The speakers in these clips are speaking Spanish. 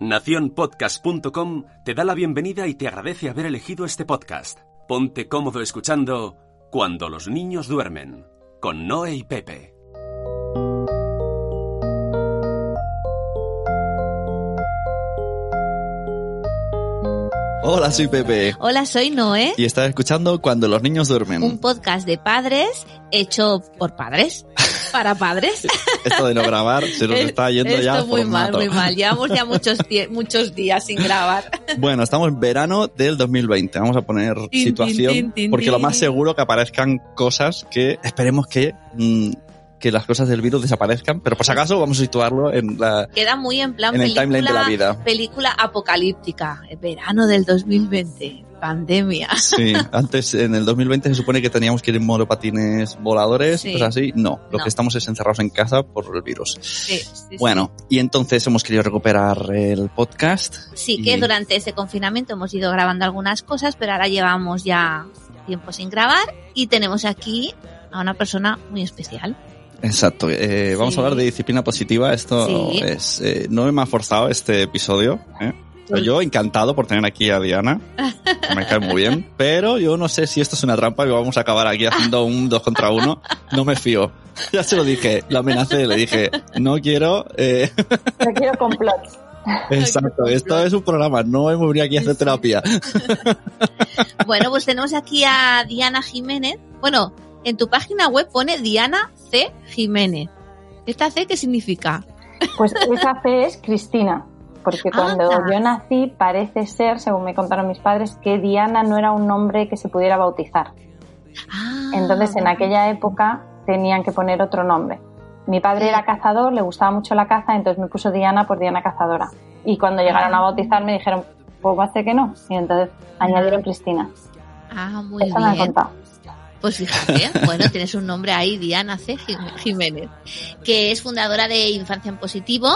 Naciónpodcast.com te da la bienvenida y te agradece haber elegido este podcast. Ponte cómodo escuchando Cuando los niños duermen, con Noé y Pepe. Hola, soy Pepe. Hola, soy Noé. Y estás escuchando Cuando los niños duermen. Un podcast de padres hecho por padres. Para padres. Esto de no grabar se nos está yendo Esto ya. muy mal, muy mal. Llevamos ya muchos, muchos días sin grabar. Bueno, estamos en verano del 2020. Vamos a poner situación porque lo más seguro que aparezcan cosas que esperemos que mm, que las cosas del virus desaparezcan, pero por si acaso vamos a situarlo en la Queda muy en plan en el timeline de la película, vida. película apocalíptica. Verano del 2020. Pandemia. Sí, antes en el 2020 se supone que teníamos que ir en monopatines voladores Sí. así. No, lo No. que estamos es encerrados en casa por el virus. Sí, sí. Bueno, y entonces hemos querido recuperar el podcast. Sí, que durante ese confinamiento hemos ido grabando algunas cosas, pero ahora llevamos ya tiempo sin grabar y tenemos aquí a una persona muy especial. Exacto. eh, vamos a hablar de disciplina positiva. Esto es. eh, no me ha forzado este episodio. ¿eh? Yo encantado por tener aquí a Diana. Me cae muy bien. Pero yo no sé si esto es una trampa y vamos a acabar aquí haciendo un dos contra uno. No me fío. Ya se lo dije. Lo amenacé. Le dije, no quiero. eh, No quiero complots. exacto. Esto es un programa. No hemos venido aquí a hacer terapia. Bueno, pues tenemos aquí a Diana Jiménez. Bueno, en tu página web pone Diana C. Jiménez. ¿Esta C qué significa? Pues esa C es Cristina. Porque cuando Anda. yo nací, parece ser, según me contaron mis padres, que Diana no era un nombre que se pudiera bautizar. Ah, Entonces, en aquella época tenían que poner otro nombre. Mi padre era cazador, le gustaba mucho la caza, entonces me puso Diana por Diana Cazadora. Y cuando llegaron a bautizar me dijeron, pues va a ser que no. Y entonces añadieron Cristina. Ah, muy Eso me han bien. contado. Pues fíjate, bueno, tienes un nombre ahí, Diana C. Jim- Jiménez, que es fundadora de Infancia en Positivo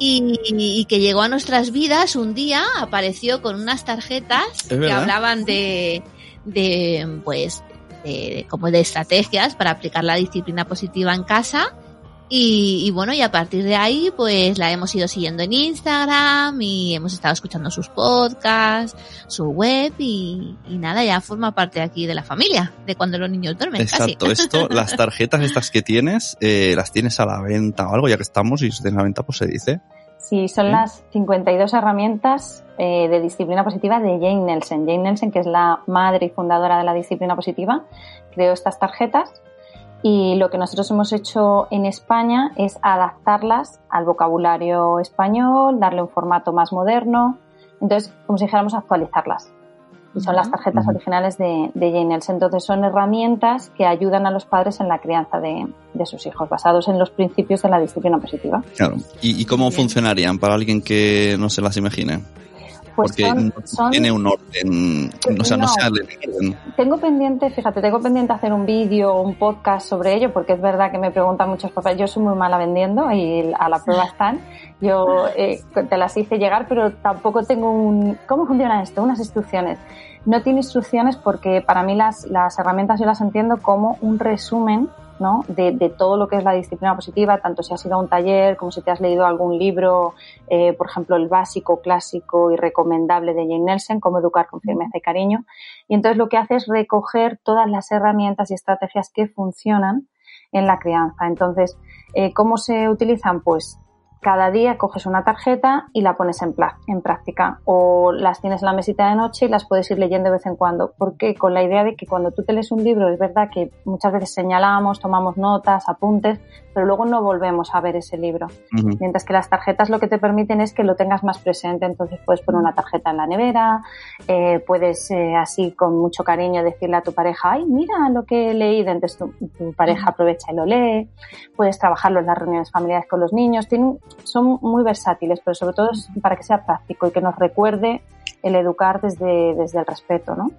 Y, y que llegó a nuestras vidas un día, apareció con unas tarjetas que hablaban de, de pues, de, como de estrategias para aplicar la disciplina positiva en casa. Y, y bueno, y a partir de ahí, pues la hemos ido siguiendo en Instagram y hemos estado escuchando sus podcasts, su web y, y nada, ya forma parte aquí de la familia, de cuando los niños duermen. casi. Exacto. Esto, las tarjetas estas que tienes, eh, las tienes a la venta o algo, ya que estamos y si tienes a la venta, pues se dice. Sí, son Sí. las 52 herramientas eh, de disciplina positiva de Jane Nelson. Jane Nelson, que es la madre y fundadora de la disciplina positiva, creó estas tarjetas y lo que nosotros hemos hecho en España es adaptarlas al vocabulario español, darle un formato más moderno, entonces, como si dijéramos actualizarlas. Y son las tarjetas originales de, de Jane. Entonces, son herramientas que ayudan a los padres en la crianza de, de sus hijos, basados en los principios de la disciplina positiva. Claro. ¿Y, y cómo bien. funcionarían para alguien que no se las imagine? Pues Porque son- tiene un orden, o sea, no, No. se leen. Tengo pendiente, fíjate, tengo pendiente hacer un vídeo o un podcast sobre ello, porque es verdad que me preguntan muchos papás. Yo soy muy mala vendiendo y a la prueba están. Yo eh, te las hice llegar, pero tampoco tengo un. ¿Cómo funciona esto? Unas instrucciones. No tiene instrucciones porque para mí las, las herramientas yo las entiendo como un resumen ¿no? de, todo lo que es la disciplina positiva, tanto si has ido a un taller como si te has leído algún libro, eh, por ejemplo, el básico, clásico y recomendable de Jane Nelson, Cómo educar con firmeza y cariño. Y entonces lo que hace es recoger todas las herramientas y estrategias que funcionan en la crianza. Entonces, eh, ¿cómo se utilizan? Pues cada día coges una tarjeta y la pones en, en práctica o las tienes en la mesita de noche y las puedes ir leyendo de vez en cuando. porque Con la idea de que cuando tú te lees un libro es verdad que muchas veces señalamos, tomamos notas, apuntes, pero luego no volvemos a ver ese libro. Mientras que las tarjetas lo que te permiten es que lo tengas más presente, entonces puedes poner una tarjeta en la nevera, eh, puedes eh, así con mucho cariño decirle a tu pareja, ay, mira lo que he leído, entonces tu, tu pareja aprovecha y lo lee, puedes trabajarlo en las reuniones familiares con los niños, Tienen- son muy versátiles, pero sobre todo es para que sea práctico y que nos recuerde el educar desde, desde el respeto, ¿no?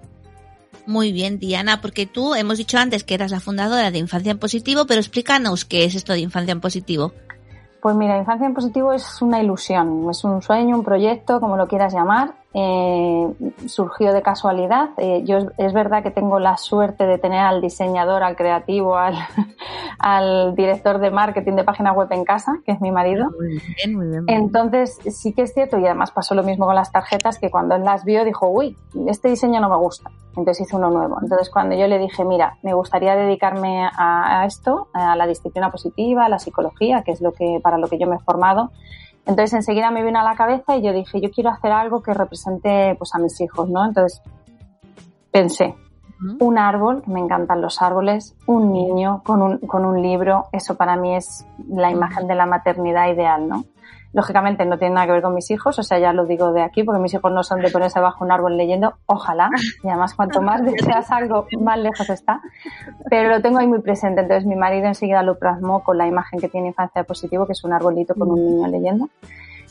Muy bien, Diana, porque tú hemos dicho antes que eras la fundadora de Infancia en Positivo, pero explícanos qué es esto de Infancia en Positivo. Pues mira, Infancia en Positivo es una ilusión, es un sueño, un proyecto, como lo quieras llamar, eh, surgió de casualidad. Eh, yo es, verdad que tengo la suerte de tener al diseñador, al creativo, al, al, director de marketing de página web en casa, que es mi marido. Muy bien, muy bien, Entonces, sí que es cierto, y además pasó lo mismo con las tarjetas, que cuando él las vio dijo, uy, este diseño no me gusta. Entonces hice uno nuevo. Entonces, cuando yo le dije, mira, me gustaría dedicarme a, a esto, a la disciplina positiva, a la psicología, que es lo que, para lo que yo me he formado, entonces enseguida me vino a la cabeza y yo dije, yo quiero hacer algo que represente pues a mis hijos, ¿no? Entonces pensé, un árbol, que me encantan los árboles, un niño con un, con un libro, eso para mí es la imagen de la maternidad ideal, ¿no? Lógicamente no tiene nada que ver con mis hijos, o sea, ya lo digo de aquí, porque mis hijos no son de ponerse bajo un árbol leyendo, ojalá, y además cuanto más deseas algo, más lejos está, pero lo tengo ahí muy presente, entonces mi marido enseguida lo plasmó con la imagen que tiene Infancia Positivo, que es un arbolito con un niño leyendo.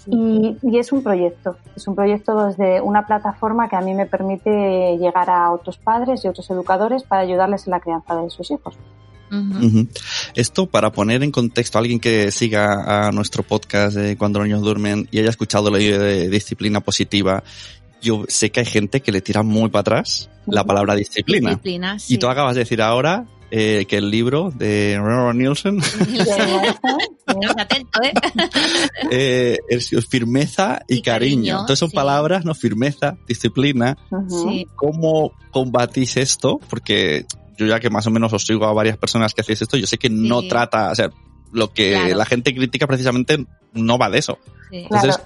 Y, y, es un proyecto, es un proyecto desde una plataforma que a mí me permite llegar a otros padres y otros educadores para ayudarles en la crianza de sus hijos. Esto para poner en contexto a alguien que siga a nuestro podcast de Cuando los niños duermen y haya escuchado la idea de disciplina positiva, yo sé que hay gente que le tira muy para atrás la palabra disciplina. Y tú acabas de decir ahora eh, que el libro de Ronald Nielsen ¿eh? eh, es firmeza y, cariño. Entonces son palabras, ¿no? Firmeza, disciplina. ¿Cómo combatís esto? Porque yo ya que más o menos os sigo a varias personas que hacéis esto, yo sé que no trata, o sea, lo que la gente critica precisamente no va de eso. Entonces,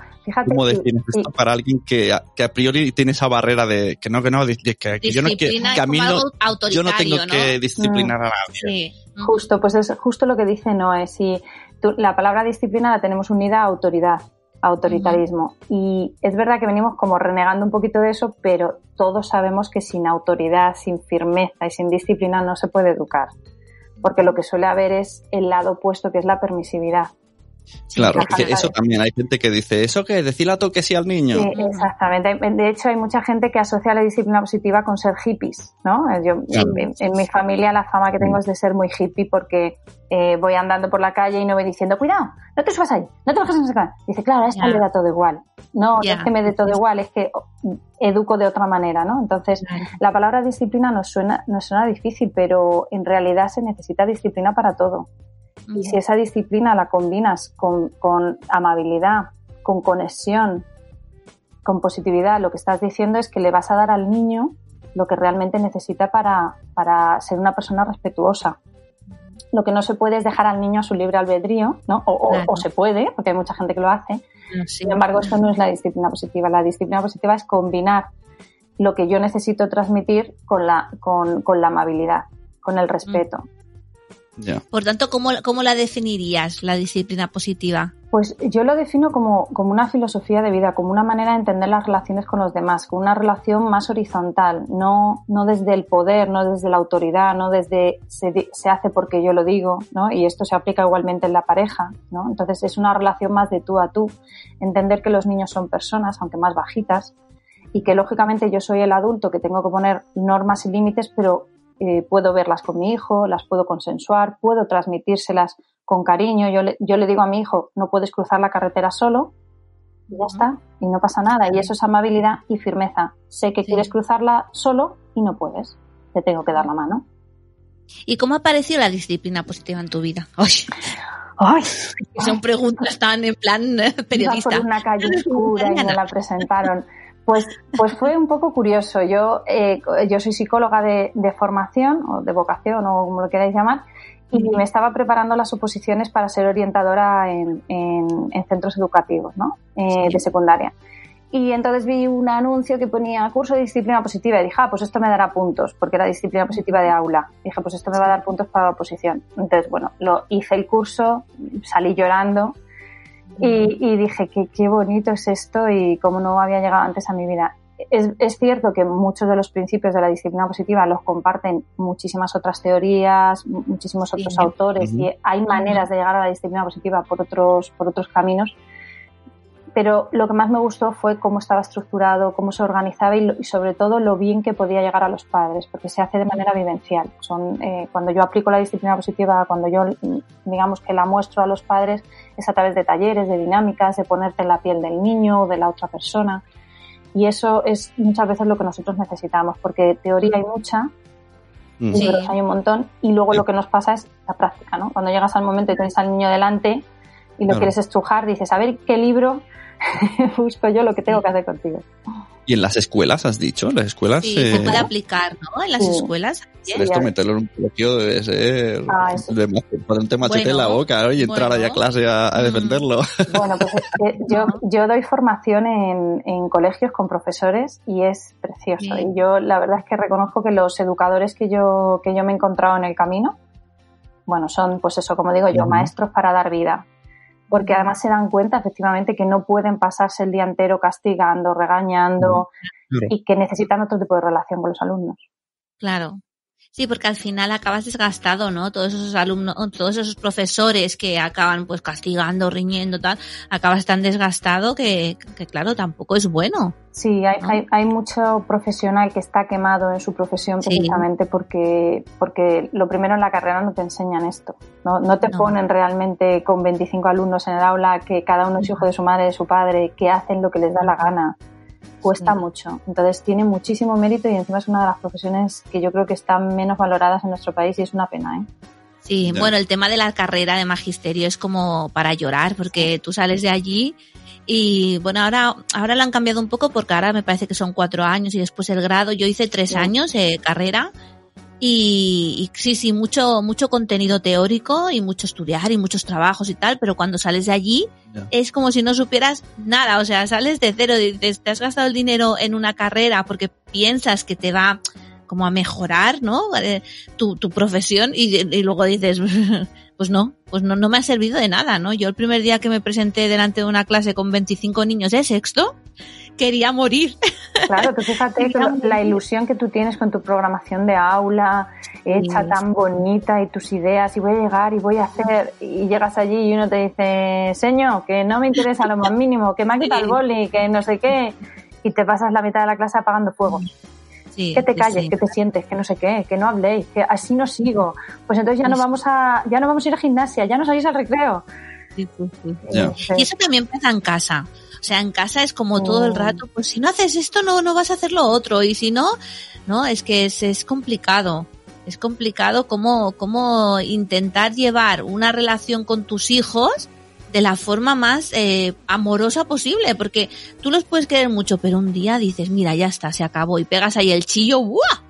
¿cómo defines esto para alguien que, que, a priori tiene esa barrera de que no, que no, que, que yo no, que, a mí no, yo no tengo que disciplinar a nadie? Justo, pues es justo lo que dice Noé. Si la palabra disciplina la tenemos unida a autoridad autoritarismo. Y es verdad que venimos como renegando un poquito de eso, pero todos sabemos que sin autoridad, sin firmeza y sin disciplina no se puede educar. Porque lo que suele haber es el lado opuesto, que es la permisividad. Claro, eso también hay gente que dice, ¿eso qué? Decirle a que sí al niño. exactamente. De hecho, hay mucha gente que asocia la disciplina positiva con ser hippies, ¿no? Yo, en, mi familia la fama que tengo es de ser muy hippie porque eh, voy andando por la calle y no voy diciendo, cuidado, no te subas ahí, no te bajes en esa Dice, claro, a esta le da todo igual. No, no es que me dé todo igual, es que educo de otra manera, ¿no? Entonces, la palabra disciplina nos suena, nos suena difícil, pero en realidad se necesita disciplina para todo. Y si esa disciplina la combinas con, amabilidad, con conexión, con positividad, lo que estás diciendo es que le vas a dar al niño lo que realmente necesita para, para ser una persona respetuosa. Lo que no se puede es dejar al niño a su libre albedrío, ¿no? O, se puede, porque hay mucha gente que lo hace. Sin embargo, esto no es la disciplina positiva. La disciplina positiva es combinar lo que yo necesito transmitir con la, con, con la amabilidad, con el respeto. Por tanto, ¿cómo, ¿cómo, la definirías, la disciplina positiva? Pues yo lo defino como, como, una filosofía de vida, como una manera de entender las relaciones con los demás, como una relación más horizontal, no, no desde el poder, no desde la autoridad, no desde se, se, hace porque yo lo digo, ¿no? Y esto se aplica igualmente en la pareja, ¿no? Entonces es una relación más de tú a tú, entender que los niños son personas, aunque más bajitas, y que lógicamente yo soy el adulto que tengo que poner normas y límites, pero eh, puedo verlas con mi hijo, las puedo consensuar, puedo transmitírselas con cariño. Yo le, yo le digo a mi hijo, no puedes cruzar la carretera solo, y ya está, y no pasa nada. Y eso es amabilidad y firmeza. Sé que quieres cruzarla solo y no puedes. Te tengo que dar la mano. ¿Y cómo apareció la disciplina positiva en tu vida? ¡Ay! ¡Ay! Son preguntas tan en plan periodista. Iba por una calle oscura y me la presentaron. Pues, pues fue un poco curioso. Yo, eh, yo soy psicóloga de, formación o de vocación o como lo queráis llamar y me estaba preparando las oposiciones para ser orientadora en, centros educativos ¿no? Eh, de secundaria. Y entonces vi un anuncio que ponía curso de disciplina positiva y dije, ah, pues esto me dará puntos, porque era disciplina positiva de aula. dije, pues esto me va a dar puntos para la oposición. Entonces, bueno, lo hice el curso, salí llorando y, dije, qué, qué bonito es esto y cómo no había llegado antes a mi vida. Es, es, cierto que muchos de los principios de la disciplina positiva los comparten muchísimas otras teorías, muchísimos otros autores y hay maneras de llegar a la disciplina positiva por otros, por otros caminos pero lo que más me gustó fue cómo estaba estructurado, cómo se organizaba y, sobre todo lo bien que podía llegar a los padres, porque se hace de manera vivencial. Son, eh, cuando yo aplico la disciplina positiva, cuando yo digamos que la muestro a los padres, es a través de talleres, de dinámicas, de ponerte en la piel del niño o de la otra persona. Y eso es muchas veces lo que nosotros necesitamos, porque teoría hay mucha, Mm. libros hay un montón, y luego lo que nos pasa es la práctica, ¿no? Cuando llegas al momento y tienes al niño delante y lo Claro. quieres estrujar, dices, a ver qué libro busco yo lo que tengo que hacer contigo. Y en las escuelas, has dicho, las escuelas. Sí, eh, se puede aplicar, ¿no? En las Sí. escuelas. esto meterlo en un colegio debe ser Ah, eso. de machete en la Bueno, boca ¿no? y entrar bueno. ahí a clase a, a Mm. defenderlo. Bueno, pues es que yo, yo doy formación en, en colegios con profesores y es precioso. Sí. Y yo la verdad es que reconozco que los educadores que yo, que yo me he encontrado en el camino, bueno, son pues eso, como digo yo, maestros para dar vida. Porque además se dan cuenta efectivamente que no pueden pasarse el día entero castigando, regañando Claro. y que necesitan otro tipo de relación con los alumnos. Claro. Sí, porque al final acabas desgastado, ¿no? Todos esos alumnos, todos esos profesores que acaban pues castigando, riñendo, tal, acabas tan desgastado que, que claro, tampoco es bueno. Sí, hay, ¿no? hay, hay mucho profesional que está quemado en su profesión Sí. precisamente porque, porque lo primero en la carrera no te enseñan esto. No, no te No. ponen realmente con 25 alumnos en el aula que cada uno es hijo de su madre, de su padre, que hacen lo que les da la gana. Cuesta Sí. mucho. Entonces tiene muchísimo mérito y encima es una de las profesiones que yo creo que están menos valoradas en nuestro país y es una pena, ¿eh? Sí, Ya. bueno, el tema de la carrera de magisterio es como para llorar, porque tú sales de allí y bueno, ahora, ahora lo han cambiado un poco porque ahora me parece que son cuatro años y después el grado. Yo hice tres Sí. años de carrera y, y sí, sí, mucho, mucho contenido teórico y mucho estudiar y muchos trabajos y tal, pero cuando sales de allí es como si no supieras nada, o sea, sales de cero, dices, te has gastado el dinero en una carrera porque piensas que te va como a mejorar, ¿no? Eh, tu, tu profesión y, y luego dices, pues no, pues no, no me ha servido de nada, ¿no? Yo el primer día que me presenté delante de una clase con 25 niños de sexto, quería morir. Claro, tú fíjate la ilusión que tú tienes con tu programación de aula, hecha Sí. tan bonita y tus ideas, y voy a llegar y voy a hacer, y llegas allí y uno te dice, señor, que no me interesa lo más mínimo, que me ha quitado el boli, que no sé qué, y te pasas la mitad de la clase apagando fuego. Sí, Que te calles, sí. que te sientes, que no sé qué, que no habléis, que así no sigo. Pues entonces ya no vamos a, ya no vamos a ir a gimnasia, ya no salís al recreo. Sí, sí, sí. Ya. Entonces, Y eso también pasa en casa. O sea, en casa es como todo el Oh. rato, pues si no haces esto, no, no vas a hacer lo otro. Y si no, no, es que es, es complicado. Es complicado cómo, cómo intentar llevar una relación con tus hijos de la forma más eh, amorosa posible, porque tú los puedes querer mucho, pero un día dices, mira, ya está, se acabó, y pegas ahí el chillo, ¡buah!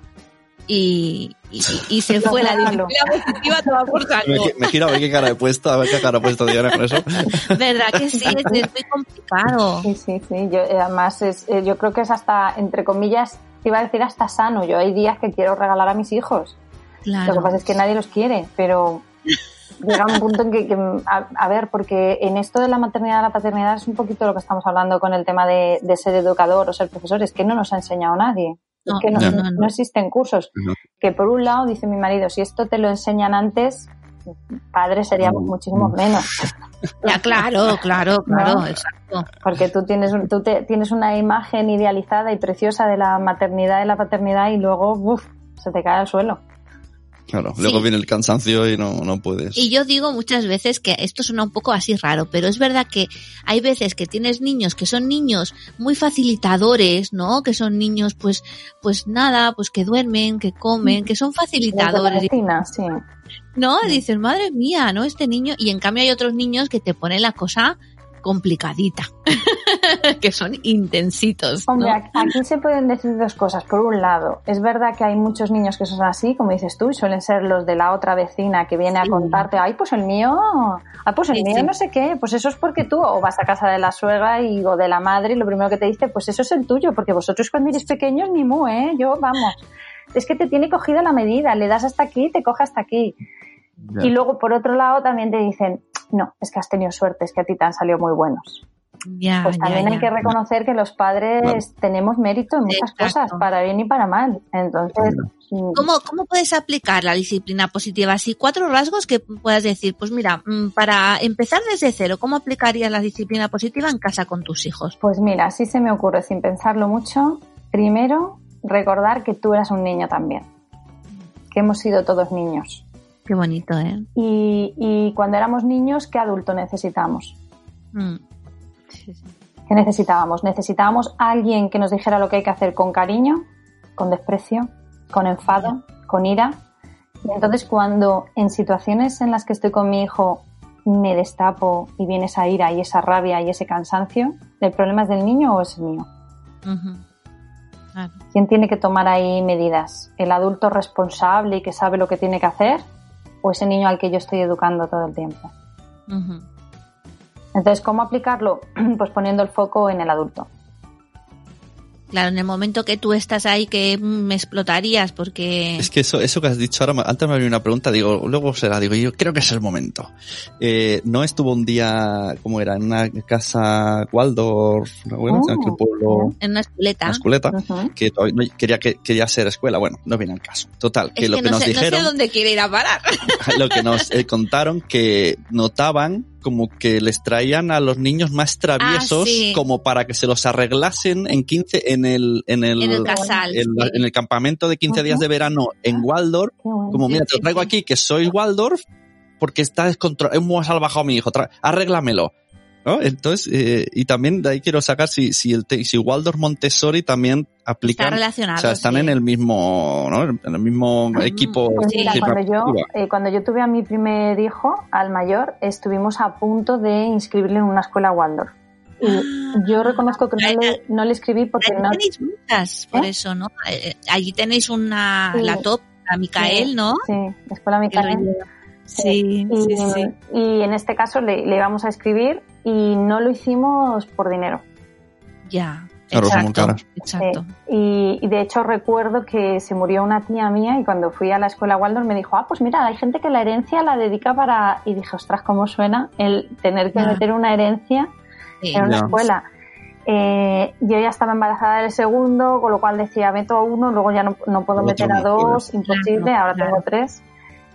Y, y, y se fue la disciplina positiva toda por Me, saco. me giro a ver qué cara he puesto, a ver qué cara ha puesto Diana con eso. ¿Verdad que sí? Es, es muy complicado. Sí, sí, sí. Yo, eh, además, es, eh, yo creo que es hasta, entre comillas, te iba a decir hasta sano. Yo hay días que quiero regalar a mis hijos. Claro. Lo que pasa es que nadie los quiere, pero llega un punto en que, que, a, a ver, porque en esto de la maternidad y la paternidad es un poquito lo que estamos hablando con el tema de, de ser educador o ser profesor, es que no nos ha enseñado nadie. No, es que no, existen cursos. Que por un lado, dice mi marido, si esto te lo enseñan antes, padres seríamos muchísimos menos. Ya, claro, claro, claro, exacto. Porque tú tienes, un- tú te- tienes una imagen idealizada y preciosa de la maternidad y la paternidad y luego, uff, se te cae al suelo. Claro, Sí. luego viene el cansancio y no, no puedes. Y yo digo muchas veces que esto suena un poco así raro, pero es verdad que hay veces que tienes niños que son niños muy facilitadores, ¿no? Que son niños, pues, pues nada, pues que duermen, que comen, que son facilitadores, vecina, sí. ¿no? Dices, madre mía, ¿no? Este niño, y en cambio hay otros niños que te ponen la cosa complicadita, que son intensitos, ¿no? Hombre, aquí- se pueden decir dos cosas. Por un lado, es verdad que hay muchos niños que son así, como dices tú, y suelen ser los de la otra vecina que viene a Sí. contarte, ay, pues el mío, ay, pues el Sí, mío sí. no sé qué, pues eso es porque tú, o vas a casa de la suegra y, o de la madre y lo primero que te dice, pues eso es el tuyo, porque vosotros cuando eres pequeños ni mu, ¿eh? Yo, vamos, es que te tiene cogida la medida, le das hasta aquí, te coge hasta aquí. Ya. Y luego, por otro lado, también te dicen, no, es que has tenido suerte, es que a ti te han salido muy buenos. Ya, Pues ya, también hay que reconocer que los padres tenemos mérito en muchas Exacto. cosas, para bien y para mal. Entonces, ¿Cómo, ¿Cómo puedes aplicar la disciplina positiva? Así, cuatro rasgos que puedas decir, pues mira, mm, para empezar desde cero, ¿cómo aplicarías la disciplina positiva en casa con tus hijos? pues mira, así se me ocurre, sin pensarlo mucho. Primero, recordar que tú eras un niño también, que hemos sido todos niños. Qué bonito, ¿eh? Y, y cuando éramos niños, ¿qué adulto necesitamos? Mm. Sí, sí. ¿Qué necesitábamos? Necesitábamos alguien que nos dijera lo que hay que hacer con cariño, con desprecio, con enfado, con ira. Y entonces cuando en situaciones en las que estoy con mi hijo me destapo y viene esa ira y esa rabia y ese cansancio, ¿el problema es del niño o es mío? ¿Quién tiene que tomar ahí medidas? ¿El adulto responsable y que sabe lo que tiene que hacer? ¿O ese niño al que yo estoy educando todo el tiempo? Entonces, ¿cómo aplicarlo? Pues poniendo el foco en el adulto. Claro, en el momento que tú estás ahí que me explotarías porque... Es que eso, eso que has dicho ahora, antes me había una pregunta, digo, luego será, digo, yo creo que es el momento. Eh, ¿No estuvo un día, como era, en una casa Waldorf, bueno, en aquel Oh, pueblo... En una esculeta. Una esculeta, que todavía no- quería, que quería ser escuela, bueno, no viene al caso. Total, que Es lo que, que, no, nos sé, no sé dijeron, dónde quiere ir a parar. lo que nos eh, contaron, que notaban como que les traían a los niños más traviesos Ah, sí. como para que se los arreglasen en 15 en el en el, En el casal, en la- sí. en el campamento de 15 días de verano en Waldorf Qué bueno. como mira te lo traigo aquí que soy Waldorf porque está descontrolado hemos salvajado a mi hijo arréglamelo ¿no? Entonces, eh, y también de ahí quiero sacar si, si el te- si Waldorf Montessori también Está aplican, relacionado. o sea, están sí. en el mismo, ¿no? En el mismo equipo. Pues mira, cuando yo, eh, cuando yo tuve a mi primer hijo, al mayor, estuvimos a punto de inscribirle en una escuela Waldorf. Y Ah. yo reconozco que no le, no le escribí porque no... tenéis muchas, por ¿Eh? eso, ¿no? Eh, Allí tenéis una, Sí. la top, a Micael, ¿no? Sí, escuela Micael. lleva. Sí, Y, sí, sí. y en este caso le, le íbamos a escribir y no lo hicimos por dinero. Ya. Claro, son muy exacto, caras. exacto. Y, y de hecho recuerdo que se murió una tía mía y cuando fui a la escuela Waldorf me dijo, ah, pues mira, hay gente que la herencia la dedica para... Y dije, ostras, ¿cómo suena el tener que Ya. meter una herencia Sí. en una escuela? Eh, yo ya estaba embarazada del segundo, con lo cual decía, meto a uno, luego ya no, no puedo meter a dos, imposible, Claro, ahora claro. tengo tres.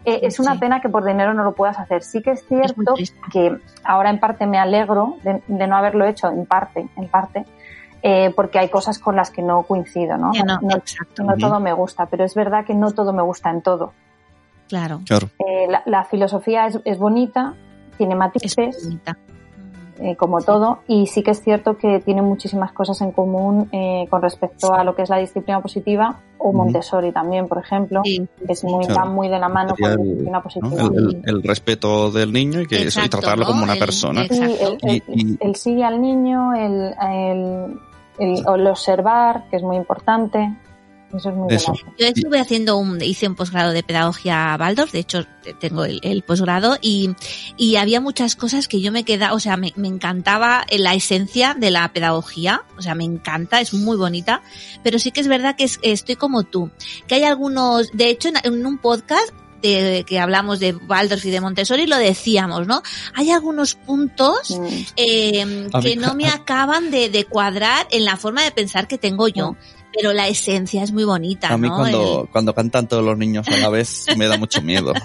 Eh, es una Sí. pena que por dinero no lo puedas hacer. Sí que es cierto que ahora en parte me alegro de, de no haberlo hecho, en parte, en parte, eh, porque hay cosas con las que no coincido, ¿no? No, todo me gusta, pero es verdad que no todo me gusta en todo. claro. Claro. Eh, la, la filosofía es, es bonita, tiene Es matices, bonita. Eh, como todo, y sí que es cierto que tiene muchísimas cosas en común eh, con respecto a lo que es la disciplina positiva o. Montessori también, por ejemplo, Sí, que es muy, Claro. va muy de la mano Sería con la el- disciplina ¿no? positiva. El, el- el respeto del niño y que eso, y tratarlo ¿no? como una El- persona. el- Sí, el, el- Y- y- el sí al niño, el, el, el- el observar, que es muy importante. Eso es muy Eso. bueno. Yo estuve haciendo un, hice un posgrado de pedagogía Waldorf, de hecho te- tengo el, el posgrado y, y había muchas cosas que yo me quedaba, o sea, me, me encantaba la esencia de la pedagogía, o sea, me encanta, es muy bonita, pero sí que es verdad que es- estoy como tú, que hay algunos, de hecho en, en un podcast de, que hablamos de Waldorf y de Montessori lo decíamos, ¿no? Hay algunos puntos Mm. eh, A que mí- no me acaban de, de cuadrar en la forma de pensar que tengo yo. Pero la esencia es muy bonita, A mí ¿no? cuando, El- cuando cantan todos los niños a la vez me da mucho miedo.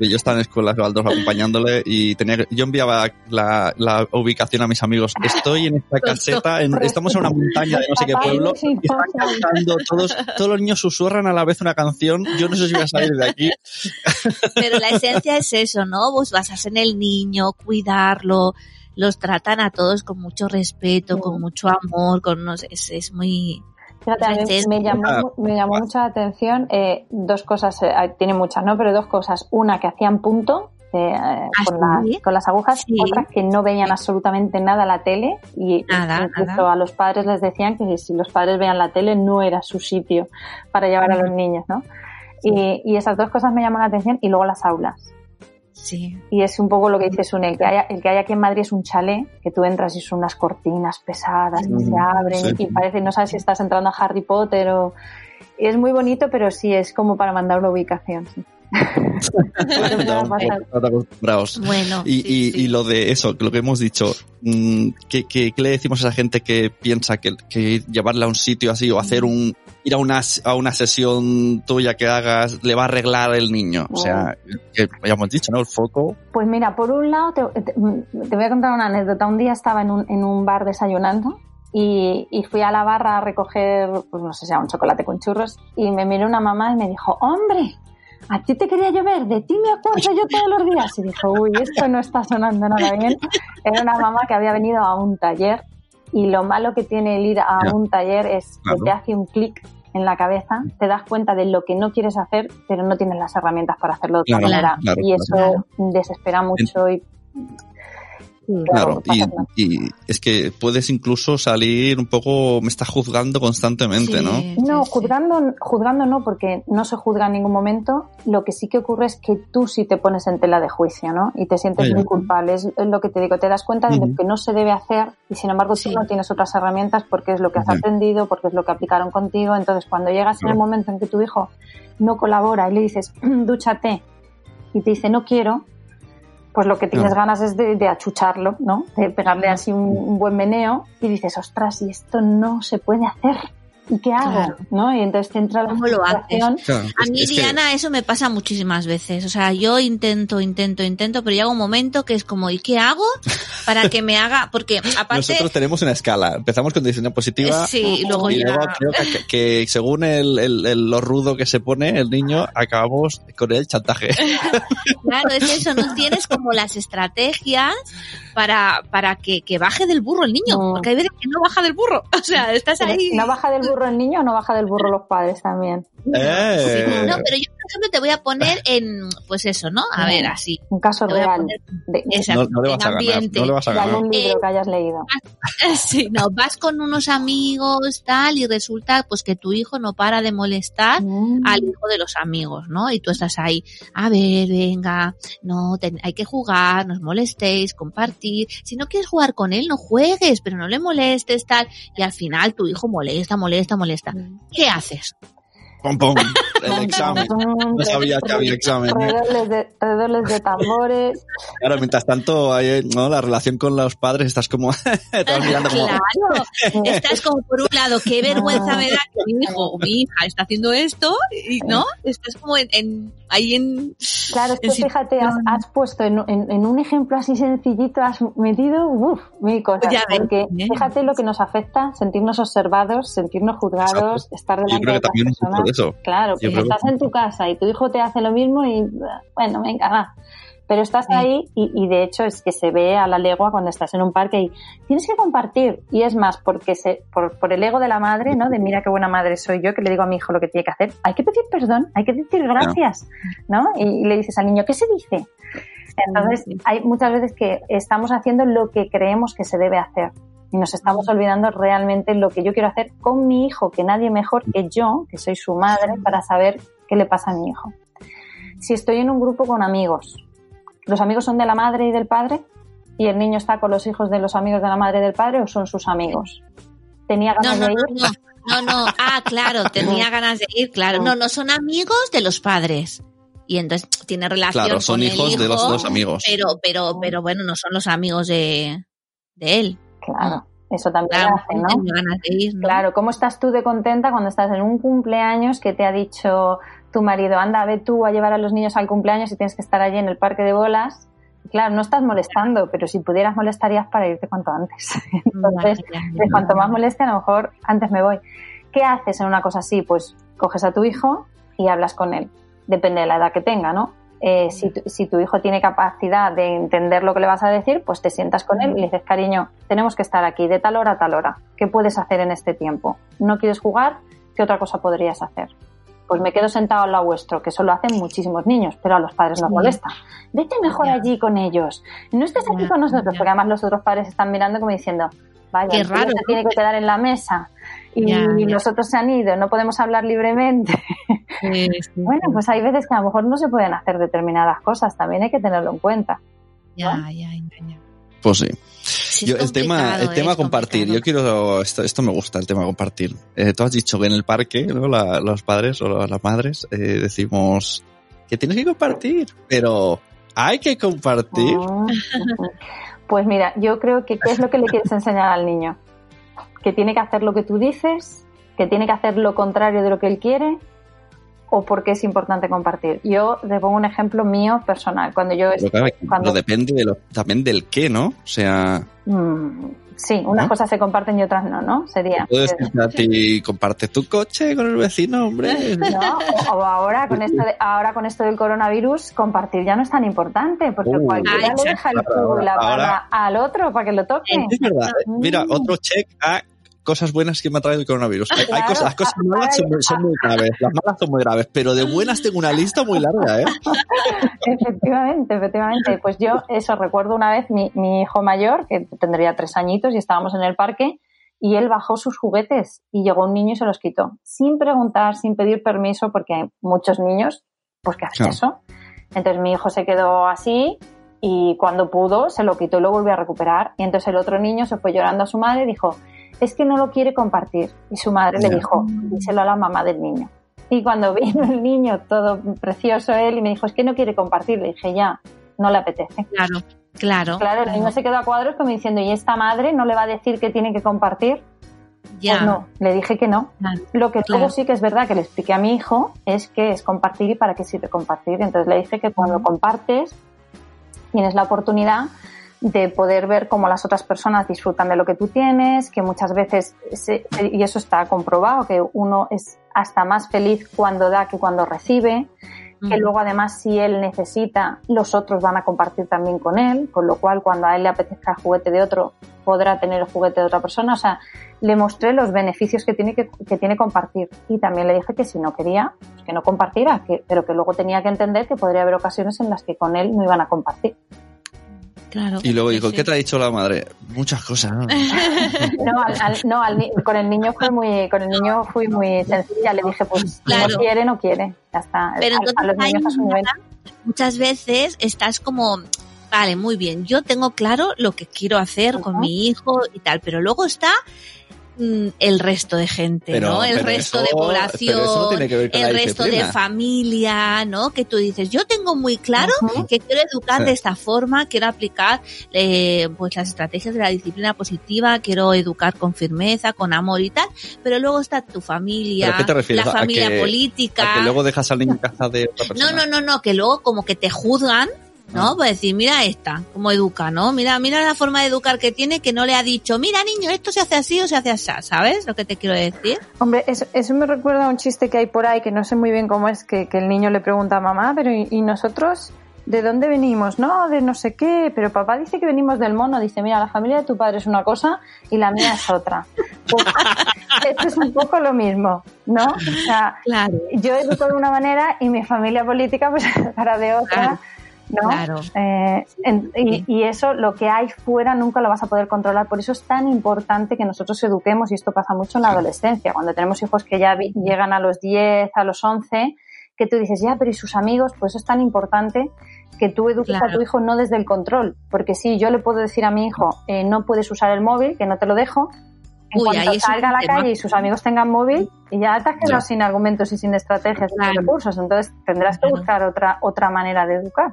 Yo estaba en escuelas de Waldorf acompañándole y tenía que- yo enviaba la, la ubicación a mis amigos. Estoy en esta caseta, en- estamos en una montaña de no sé qué pueblo y están cantando todos, todos los niños susurran a la vez una canción. Yo no sé si voy a salir de aquí. Pero la esencia es eso, ¿no? Vos basas en el niño, cuidarlo, los tratan a todos con mucho respeto, con mucho amor, con no sé, es, es muy... Fíjate, me llamó, ah, me llamó mucha atención eh, dos cosas, eh, tiene muchas, ¿no? Pero dos cosas. Una, que hacían punto eh, con, ¿Ah, sí? las, con las agujas. Sí. Otra, que no veían absolutamente nada la tele. Y Nada, incluso nada. a los padres les decían que si los padres veían la tele no era su sitio para llevar a los niños, ¿no? Y, y esas dos cosas me llaman la atención. Y luego las aulas. Sí, Y es un poco lo que dice Sune, el que, hay, el que hay aquí en Madrid es un chalet, que tú entras y son unas cortinas pesadas que se abren sí. y parece, no sabes si estás entrando a Harry Potter o... y es muy bonito, pero sí es como para mandar una ubicación. sí. Bueno. Y, sí, y, sí. y lo de eso, lo que hemos dicho, mm, ¿qué, qué, qué le decimos a esa gente que piensa que, que llevarla a un sitio así o hacer un, ir a una, a una sesión tuya que hagas le va a arreglar el niño? O sea, que ya hemos dicho, ¿no? El foco. Pues mira, por un lado, te, te- te voy a contar una anécdota. Un día estaba en un, en un bar desayunando y, y fui a la barra a recoger, pues no sé si era un chocolate con churros, y me miró una mamá y me dijo, hombre, a ti te quería llover, de ti me acuerdo yo todos los días. Y dijo, uy, esto no está sonando nada bien. Era una mamá que había venido a un taller Y lo malo que tiene el ir a un taller es Claro. que te hace un clic en la cabeza, te das cuenta de lo que no quieres hacer, pero no tienes las herramientas para hacerlo de otra Claro, manera. claro, y eso desespera mucho y Claro, y, es que puedes incluso salir un poco, me está juzgando constantemente, ¿no? Sí, No, sí, juzgando, juzgando no, porque no se juzga en ningún momento. Lo que sí que ocurre es que tú sí te pones en tela de juicio, ¿no? Y te sientes muy culpable. Es, lo que te digo, te das cuenta de lo que no se debe hacer y sin embargo Sí. tú no tienes otras herramientas porque es lo que has aprendido, porque es lo que aplicaron contigo. Entonces, cuando llegas en el momento en que tu hijo no colabora y le dices, dúchate, y te dice, no quiero, pues lo que tienes ganas es de, de achucharlo, ¿no? De pegarle así un, un buen meneo y dices, ostras, y esto no se puede hacer. ¿Y qué hago? Claro. ¿No? Y entonces te entra la ¿Cómo lo haces? Claro, A mí, es que- Diana, eso me pasa muchísimas veces. O sea, yo intento, intento, intento, pero llega un momento que es como, ¿y qué hago para que me haga? Porque aparte, nosotros tenemos una escala. Empezamos con disciplina positiva. eh, sí, y luego Y ya, luego creo que, que- que según el, el- el- lo rudo que se pone el niño, acabamos con el chantaje. claro, es eso, no tienes como las estrategias para, para que, que baje del burro el niño, No. porque hay veces que no baja del burro. O sea, estás ahí. ¿No baja del burro el niño o no baja del burro los padres también? Eh. Sí, no, pero yo, por ejemplo, te voy a poner en, pues eso, ¿no? A ver, así. Un caso real poner de, Exacto, No, no le vas a ganar. ambiente. No le vas a de ganar. algún libro Eh, que hayas leído. Sí, no, vas con unos amigos, tal, y resulta pues que tu hijo no para de molestar Mm. al hijo de los amigos, ¿no? Y tú estás ahí, a ver, venga, no, ten- hay que jugar, no os molestéis, compartir. Si no quieres jugar con él, no juegues, pero no le molestes, tal. Y al final tu hijo molesta, molesta, molesta. ¿Qué haces? Pum, pum, el examen. No sabía que había examen. ¿eh? Redobles de, redobles de tambores. Claro, mientras tanto, hay, ¿no? la relación con los padres estás como. estás mirando como. Claro, estás como por un lado, qué vergüenza me da que mi hijo o mi hija está haciendo esto, y no, estás como en, en- ahí en... Claro, es que en fíjate, has, has puesto en, en- en un ejemplo así sencillito, has metido uf, mil cosas. Ya ves, porque ¿eh? fíjate lo que nos afecta, sentirnos observados, sentirnos juzgados, Exacto. estar Yo delante creo de que otras también un poco personas. de eso. Claro, Yo que creo que- estás en tu casa y tu hijo te hace lo mismo y bueno, venga, va. Pero estás Sí. ahí y, y de hecho es que se ve a la legua cuando estás en un parque y tienes que compartir. Y es más, porque se, por, por el ego de la madre, ¿no? De mira qué buena madre soy yo que le digo a mi hijo lo que tiene que hacer. Hay que pedir perdón, hay que decir gracias, ¿no? Y, y le dices al niño, ¿qué se dice? Entonces, hay muchas veces que estamos haciendo lo que creemos que se debe hacer y nos estamos olvidando realmente lo que yo quiero hacer con mi hijo, que nadie mejor que yo, que soy su madre, para saber qué le pasa a mi hijo. Si estoy en un grupo con amigos, ¿los amigos son de la madre y del padre? ¿Y el niño está con los hijos de los amigos de la madre y del padre o son sus amigos? ¿Tenía ganas no, de ir? no, no, no, ah, claro, tenía ganas de ir, claro, no, no, son amigos de los padres. Y entonces tiene relación Claro, son con el hijos de los dos amigos. Pero, pero, pero bueno, no son los amigos de, de él. Claro, eso también Claro, hace, ¿no? tenía ganas de ir, ¿no? Claro, ¿cómo estás tú de contenta cuando estás en un cumpleaños que te ha dicho tu marido, anda, ve tú a llevar a los niños al cumpleaños y tienes que estar allí en el parque de bolas? Claro, no estás molestando, pero si pudieras molestarías para irte cuanto antes. Entonces, de cuanto más moleste, a lo mejor antes me voy. ¿Qué haces en una cosa así? Pues coges a tu hijo y hablas con él. Depende de la edad que tenga, ¿no? Eh, si, tu, si tu hijo tiene capacidad de entender lo que le vas a decir, pues te sientas con él y le dices, cariño, tenemos que estar aquí de tal hora a tal hora. ¿Qué puedes hacer en este tiempo? ¿No quieres jugar? ¿Qué otra cosa podrías hacer? Pues me quedo sentado al lado vuestro, que eso lo hacen muchísimos niños, pero a los padres nos molesta. Vete mejor allí con ellos. No estés aquí con nosotros, porque además los otros padres están mirando como diciendo, vaya, Qué raro, se tiene que quedar en la mesa y Ya, ya. los otros se han ido, no podemos hablar libremente. Sí, sí, Bueno, pues hay veces que a lo mejor no se pueden hacer determinadas cosas, también hay que tenerlo en cuenta. ya, ya, ya, ya. Pues sí. Sí, Yo, es el tema, el tema es compartir, yo quiero, esto, esto me gusta, el tema compartir. Eh, tú has dicho que en el parque, ¿no? La- los padres o las madres eh, decimos que tienes que compartir, pero hay que compartir. Pues mira, yo creo que ¿qué es lo que le quieres enseñar al niño? Que tiene que hacer lo que tú dices, que tiene que hacer lo contrario de lo que él quiere. O por qué es importante compartir. Yo te pongo un ejemplo mío personal. Cuando yo Pero claro, cuando, depende de lo, también del qué, ¿no? O sea, mm, sí, unas ¿No? cosas se comparten y otras no, ¿no? Sería. puedes decir a ti, comparte tu coche con el vecino, hombre. ¿no? O, o ahora con esto de- ahora con esto del coronavirus, compartir ya no es tan importante, porque Uh. cualquiera le deja el exacto. jugo y la Ahora- al otro para que lo toque. Es verdad. Mm. Mira, otro check a cosas buenas que me ha traído el coronavirus. Hay, cosas, las cosas malas son, muy- son muy graves. Las malas son muy graves, pero de buenas tengo una lista muy larga, ¿eh? Efectivamente, efectivamente. Pues yo, eso, recuerdo una vez mi, mi hijo mayor, que tendría tres añitos, y estábamos en el parque, y él bajó sus juguetes y llegó un niño y se los quitó, sin preguntar, sin pedir permiso, porque hay muchos niños, pues que hacen eso. Entonces mi hijo se quedó así y cuando pudo se lo quitó y lo volvió a recuperar. Y entonces el otro niño se fue llorando a su madre y dijo, es que no lo quiere compartir. Y su madre le dijo, díselo a la mamá del niño. Y cuando vino el niño, todo precioso él, y me dijo, es que no quiere compartir, le dije, ya, no le apetece. Claro, claro. Claro, el niño se quedó a cuadros como diciendo, ¿y esta madre no le va a decir que tiene que compartir? Ya. Pues no, le dije que no. Claro. Lo que Claro. luego sí que es verdad que le expliqué a mi hijo es que es compartir y para qué sirve compartir. Entonces le dije que cuando compartes tienes la oportunidad de poder ver cómo las otras personas disfrutan de lo que tú tienes, que muchas veces, se- y eso está comprobado, que uno es hasta más feliz cuando da que cuando recibe, que Mm. luego además si él necesita, los otros van a compartir también con él, con lo cual cuando a él le apetezca el juguete de otro, podrá tener el juguete de otra persona. O sea, le mostré los beneficios que tiene que, que tiene compartir y también le dije que si no quería, pues que no compartiera, que, pero que luego tenía que entender que podría haber ocasiones en las que con él no iban a compartir. Claro. Y luego dijo, sí. ¿qué te ha dicho la madre? Muchas cosas. ¿no? No, al- al- no al ni- con el niño fue muy, con el niño fui muy sencilla. Le dije, pues Claro. no quiere, no quiere. Ya está. Pero a, entonces a los niños a su nivel. muchas veces estás como, vale, muy bien, yo tengo claro lo que quiero hacer con mi hijo y tal, pero luego está el resto de gente, Pero- ¿no? El resto eso- de población, no el resto de familia, ¿no? Que tú dices, yo tengo muy claro que quiero educar de esta forma, quiero aplicar eh, pues las estrategias de la disciplina positiva, quiero educar con firmeza, con amor y tal, pero luego está tu familia, ¿Pero a qué te refieres? la ¿A familia que- política. A que luego dejas al niño en casa de otra No, no, no, no, que luego como que te juzgan, ¿no? Ah. Pues decir, mira esta, cómo educa, ¿no? Mira, mira la forma de educar que tiene que no le ha dicho, mira niño, esto se hace así o se hace así, ¿sabes? Lo que te quiero decir. Hombre, eso, eso me recuerda a un chiste que hay por ahí, que no sé muy bien cómo es, que, que el niño le pregunta a mamá, pero ¿y, y nosotros de dónde venimos? No, de no sé qué, pero papá dice que venimos del mono. Dice, mira, la familia de tu padre es una cosa y la mía es otra. Pues, esto es un poco lo mismo, ¿no? O sea, Claro, yo educo de una manera y mi familia política pues para de otra. Claro, ¿no? claro. Eh, en- y, y eso, lo que hay fuera, nunca lo vas a poder controlar. Por eso es tan importante que nosotros eduquemos, y esto pasa mucho en la adolescencia, cuando tenemos hijos que ya vi- llegan a los 10, a los 11, que tú dices, ya, pero ¿y sus amigos? Pues eso es tan importante que tú eduques a tu hijo no desde el control. Porque sí, yo le puedo decir a mi hijo, eh, no puedes usar el móvil, que no te lo dejo. En Uy, cuanto salga a la tema. calle y sus amigos tengan móvil, y ya te has quedado sin argumentos y sin estrategias, sin Claro. recursos. Entonces tendrás que Claro. buscar otra, otra manera de educar.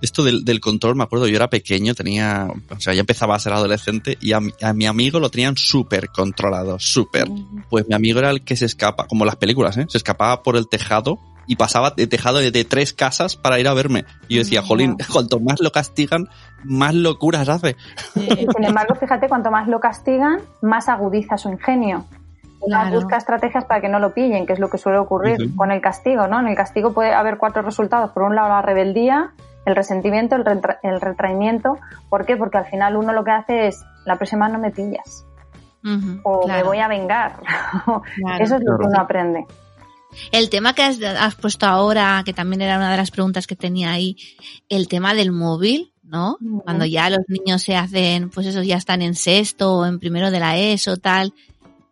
Esto del, del control, me acuerdo, yo era pequeño, tenía, o sea, ya empezaba a ser adolescente y a, mi- a mi amigo lo tenían súper controlado, súper. Pues mi amigo era el que se escapa, como las películas, ¿eh? Se escapaba por el tejado y pasaba de tejado de, de tres casas para ir a verme. Y yo decía, jolín, cuanto más lo castigan, más locuras hace. Y sin embargo, fíjate, cuanto más lo castigan, más agudiza su ingenio. Claro. busca estrategias para que no lo pillen, que es lo que suele ocurrir con el castigo, ¿no? En el castigo puede haber cuatro resultados. Por un lado, la rebeldía, el resentimiento, el, retra- el retraimiento. ¿Por qué? Porque al final uno lo que hace es, la próxima no me pillas. O me voy a vengar. claro. Eso es lo que uno aprende. El tema que has, has puesto ahora, que también era una de las preguntas que tenía ahí, el tema del móvil, ¿no? Cuando ya los niños se hacen, pues eso, ya están en sexto o en primero de la ESO, tal.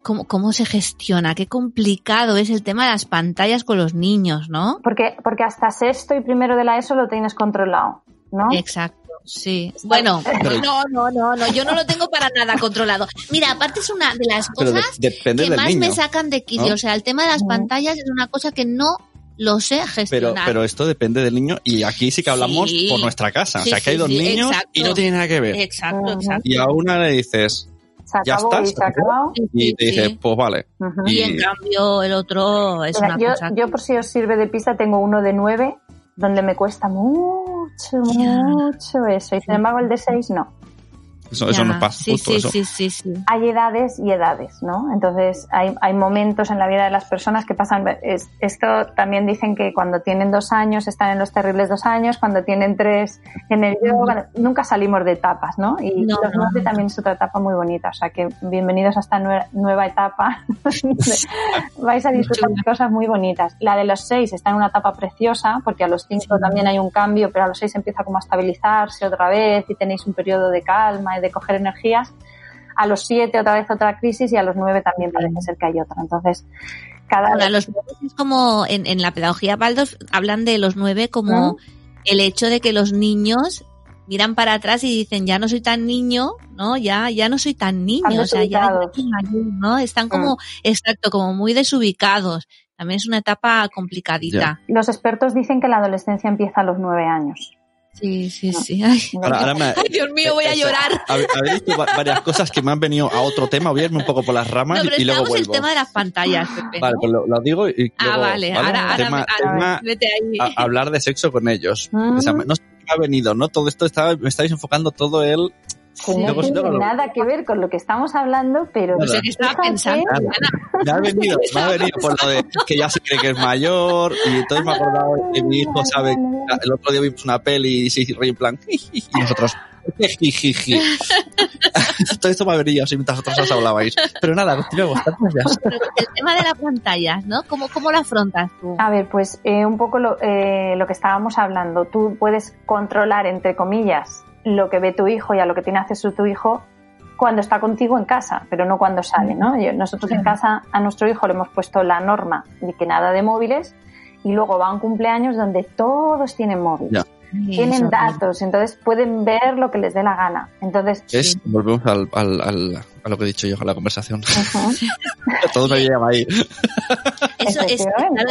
¿Cómo, ¿Cómo se gestiona? Qué complicado es el tema de las pantallas con los niños, ¿no? Porque, porque hasta sexto y primero de la ESO lo tienes controlado, ¿no? Exacto. Sí. Bueno, Pero- no, no, no, no, yo no lo tengo para nada controlado. Mira, aparte es una de las Pero de- cosas que más niño. me sacan de quicio. ¿no? O sea, el tema de las Ujú. pantallas es una cosa que no lo sé Pero, gestionar. pero esto depende del niño y aquí sí que hablamos Sí. por nuestra casa. Sí, o sea, que hay dos sí, niños exacto. y no tiene nada que ver. Exacto, exacto. Y a una le dices, Se ya acabó está, y se se acabó. Y te Sí, dice, sí. pues vale. Ujú. Y Y- en cambio el otro es Mira, una yo, cosa. yo por si os sirve de pista tengo uno de 9 donde me cuesta mucho, Ya. mucho eso. Y sin embargo el de 6 no. Eso, eso nos pasa, Sí, justo sí, eso. sí, sí, sí. Hay edades y edades, ¿no? Entonces hay, hay momentos en la vida de las personas que pasan. es- esto también dicen que cuando tienen dos años están en los terribles dos años, cuando tienen tres en el yoga, nunca salimos de etapas, ¿no? Y No, los no, nueve no. también es otra etapa muy bonita. O sea que bienvenidos a esta nue- nueva etapa. Vais a disfrutar de cosas muy bonitas. La de los seis está en una etapa preciosa, porque a los cinco Sí. también hay un cambio, pero a los seis empieza como a estabilizarse otra vez y tenéis un periodo de calma y de coger energías. A los siete otra vez otra crisis y a los nueve también parece ser que hay otra. Entonces, cada Ahora, los nueve es como en, en la pedagogía Baldorf hablan de los nueve como Ujú. el hecho de que los niños miran para atrás y dicen ya no soy tan niño, ¿no? Ya, ya no soy tan niño, Están o sea, ya, ¿no? Están como, exacto, como muy desubicados. También es una etapa complicadita. los expertos dicen que la adolescencia empieza a los nueve años. Sí, sí, sí. Ay, Ahora, ahora me- Ay, Dios mío, voy a Eso, llorar. Habéis visto va- varias cosas que me han venido a otro tema. Voy a irme un poco por las ramas No, pero y luego estamos el vuelvo. tema de las pantallas, Pepe. Vale, ¿no? pues lo, lo digo y ah, luego, vale, ahora, ahora, tema, ahora, tema vete ahí. a- hablar de sexo con ellos. Mm. O sea, no sé qué me ha venido, ¿no? Todo esto estaba, me estáis enfocando todo el... Que no Luego- tiene nada que ver con lo que estamos hablando, pero Nada. No sé qué estaba pensando. Me ha venido, me ha venido por lo de que ya se cree que es mayor y entonces me he acordado que mi hijo sabe el otro día vimos una peli y se reí en plan y nosotros todo esto me ha venido así mientras vosotros os hablabais pero nada continuemos. Pero El tema de las pantallas, ¿no? ¿Cómo, cómo lo afrontas tú? A ver, pues eh, un poco lo, eh, lo que estábamos hablando. Tú puedes controlar, entre comillas, lo que ve tu hijo y a lo que tiene acceso tu hijo cuando está contigo en casa, pero no cuando sale, ¿no? Nosotros en casa a nuestro hijo le hemos puesto la norma de que nada de móviles y luego va a un cumpleaños donde todos tienen móvil. Ya. Tienen Eso, datos, entonces pueden ver lo que les dé la gana. Entonces, es volvemos al, al, al- a lo que he dicho yo a la conversación ujú, todo me lleva ahí Eso es,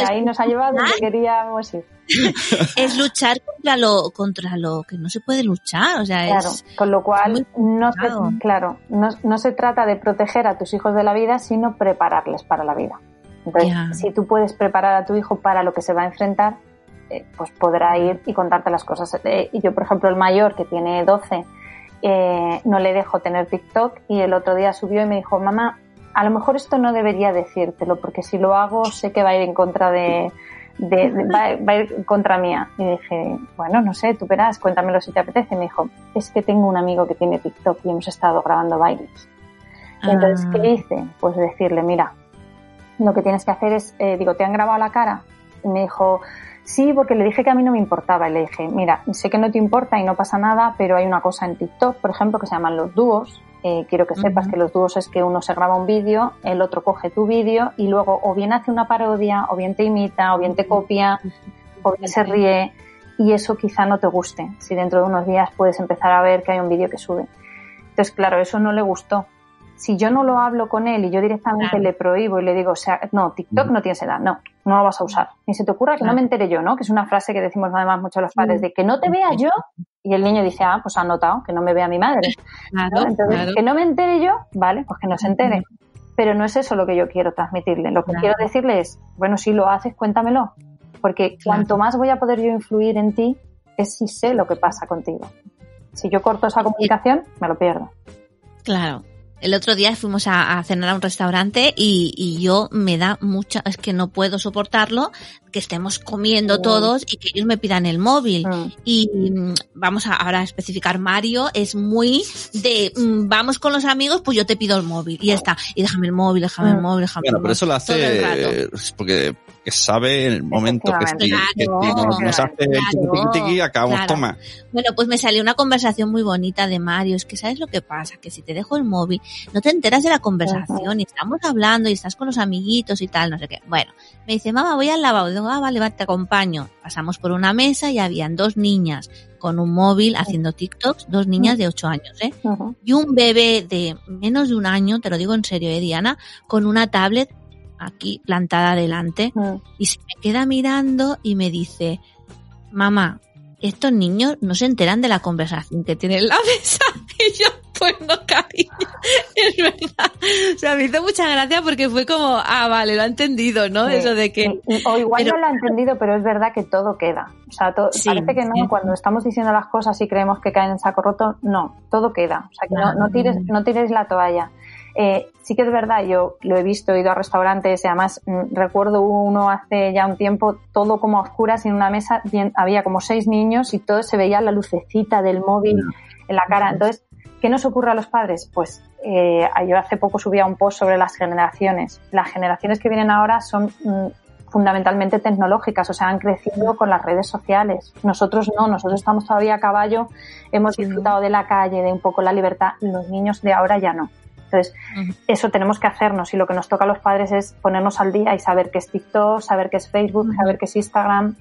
ahí nos ha llevado donde queríamos ir. es luchar contra lo, contra lo que no se puede luchar. O sea, Claro, es, con lo cual no se, claro, no, no se trata de proteger a tus hijos de la vida, sino prepararles para la vida. Entonces, Ya. si tú puedes preparar a tu hijo para lo que se va a enfrentar, eh, pues podrá ir y contarte las cosas. Eh, y yo, por ejemplo, el mayor, que tiene 12, eh, no le dejo tener TikTok y el otro día subió y me dijo, mamá, a lo mejor esto no debería decírtelo, porque si lo hago sé que va a ir en contra de... de- de- va, va a ir contra mía. Y dije, bueno, no sé, tú verás, cuéntamelo si te apetece. Y me dijo, es que tengo un amigo que tiene TikTok y hemos estado grabando bailes. Y entonces, Ah. ¿qué hice? Pues decirle, mira, lo que tienes que hacer es, eh, digo, ¿te han grabado la cara? Y me dijo, sí, porque le dije que a mí no me importaba. Y le dije, mira, sé que no te importa y no pasa nada, pero hay una cosa en TikTok, por ejemplo, que se llaman los dúos. Eh, quiero que sepas que los dúos es que uno se graba un vídeo, el otro coge tu vídeo y luego o bien hace una parodia, o bien te imita, o bien te copia, o bien se ríe. Y eso quizá no te guste. Si dentro de unos días puedes empezar a ver que hay un vídeo que sube. Entonces, claro, eso no le gustó. Si yo no lo hablo con él y yo directamente Claro. le prohíbo y le digo, o sea, no, TikTok no tienes edad, no, no lo vas a usar. Ni se te ocurra que no me entere yo, ¿no? Que es una frase que decimos además mucho los padres, de que no te vea yo. Y el niño dice, ah, pues ha notado, que no me vea mi madre. ¿no? Claro, Entonces, claro. que no me entere yo, vale, pues que no se entere. Pero no es eso lo que yo quiero transmitirle. Lo que Claro. quiero decirle es, bueno, si lo haces, cuéntamelo. Porque cuanto más voy a poder yo influir en ti, es si sé lo que pasa contigo. Si yo corto esa comunicación, me lo pierdo. Claro. El otro día fuimos a, a cenar a un restaurante y, y yo me da mucha, es que no puedo soportarlo, que estemos comiendo todos y que ellos me pidan el móvil. Mm. Y mm, vamos a ahora a especificar, Mario es muy de, mm, vamos con los amigos, pues yo te pido el móvil y ya está. Y déjame el móvil, déjame el Mm. móvil, déjame bueno el pero móvil. eso lo hace es porque que sabe en el momento que, si Claro, nos, nos hace claro, tiqui, tiqui, acabamos claro. toma Bueno, pues me salió una conversación muy bonita de Mario. Es que sabes lo que pasa, que si te dejo el móvil, no te enteras de la conversación y estamos hablando y estás con los amiguitos y tal, no sé qué. Bueno, me dice, mamá, voy al lavabo. Digo, ah, vale, va, te acompaño. Pasamos por una mesa y habían dos niñas con un móvil haciendo TikToks, dos niñas de ocho años, ¿eh? Y un bebé de menos de un año, te lo digo en serio, ¿eh, Diana? Con una tablet aquí plantada delante Mm. y se me queda mirando y me dice, mamá, estos niños no se enteran de la conversación que tienen en la mesa. Y yo, Pues no, cariño, es verdad. O sea, me hizo mucha gracia porque fue como, ah, vale, lo ha entendido, ¿no? Eso de que... O igual no lo ha entendido, pero es verdad que todo queda. O sea, parece que no, cuando estamos diciendo las cosas y creemos que caen en saco roto, no, todo queda. O sea, que no, no, tires, no tires la toalla. Eh, sí que es verdad, yo lo he visto, he ido a restaurantes y además mm, recuerdo uno hace ya un tiempo, todo como a oscuras en una mesa, había como seis niños y todo se veía la lucecita del móvil en la cara. Entonces, ¿qué nos ocurre a los padres? Pues eh, yo hace poco subía un post sobre las generaciones. Las generaciones que vienen ahora son mm, fundamentalmente tecnológicas, o sea, han crecido con las redes sociales. Nosotros no, nosotros estamos todavía a caballo, hemos disfrutado de la calle, de un poco la libertad. Los niños de ahora ya no. Entonces, eso tenemos que hacernos y lo que nos toca a los padres es ponernos al día y saber qué es TikTok, saber qué es Facebook, saber qué es Instagram,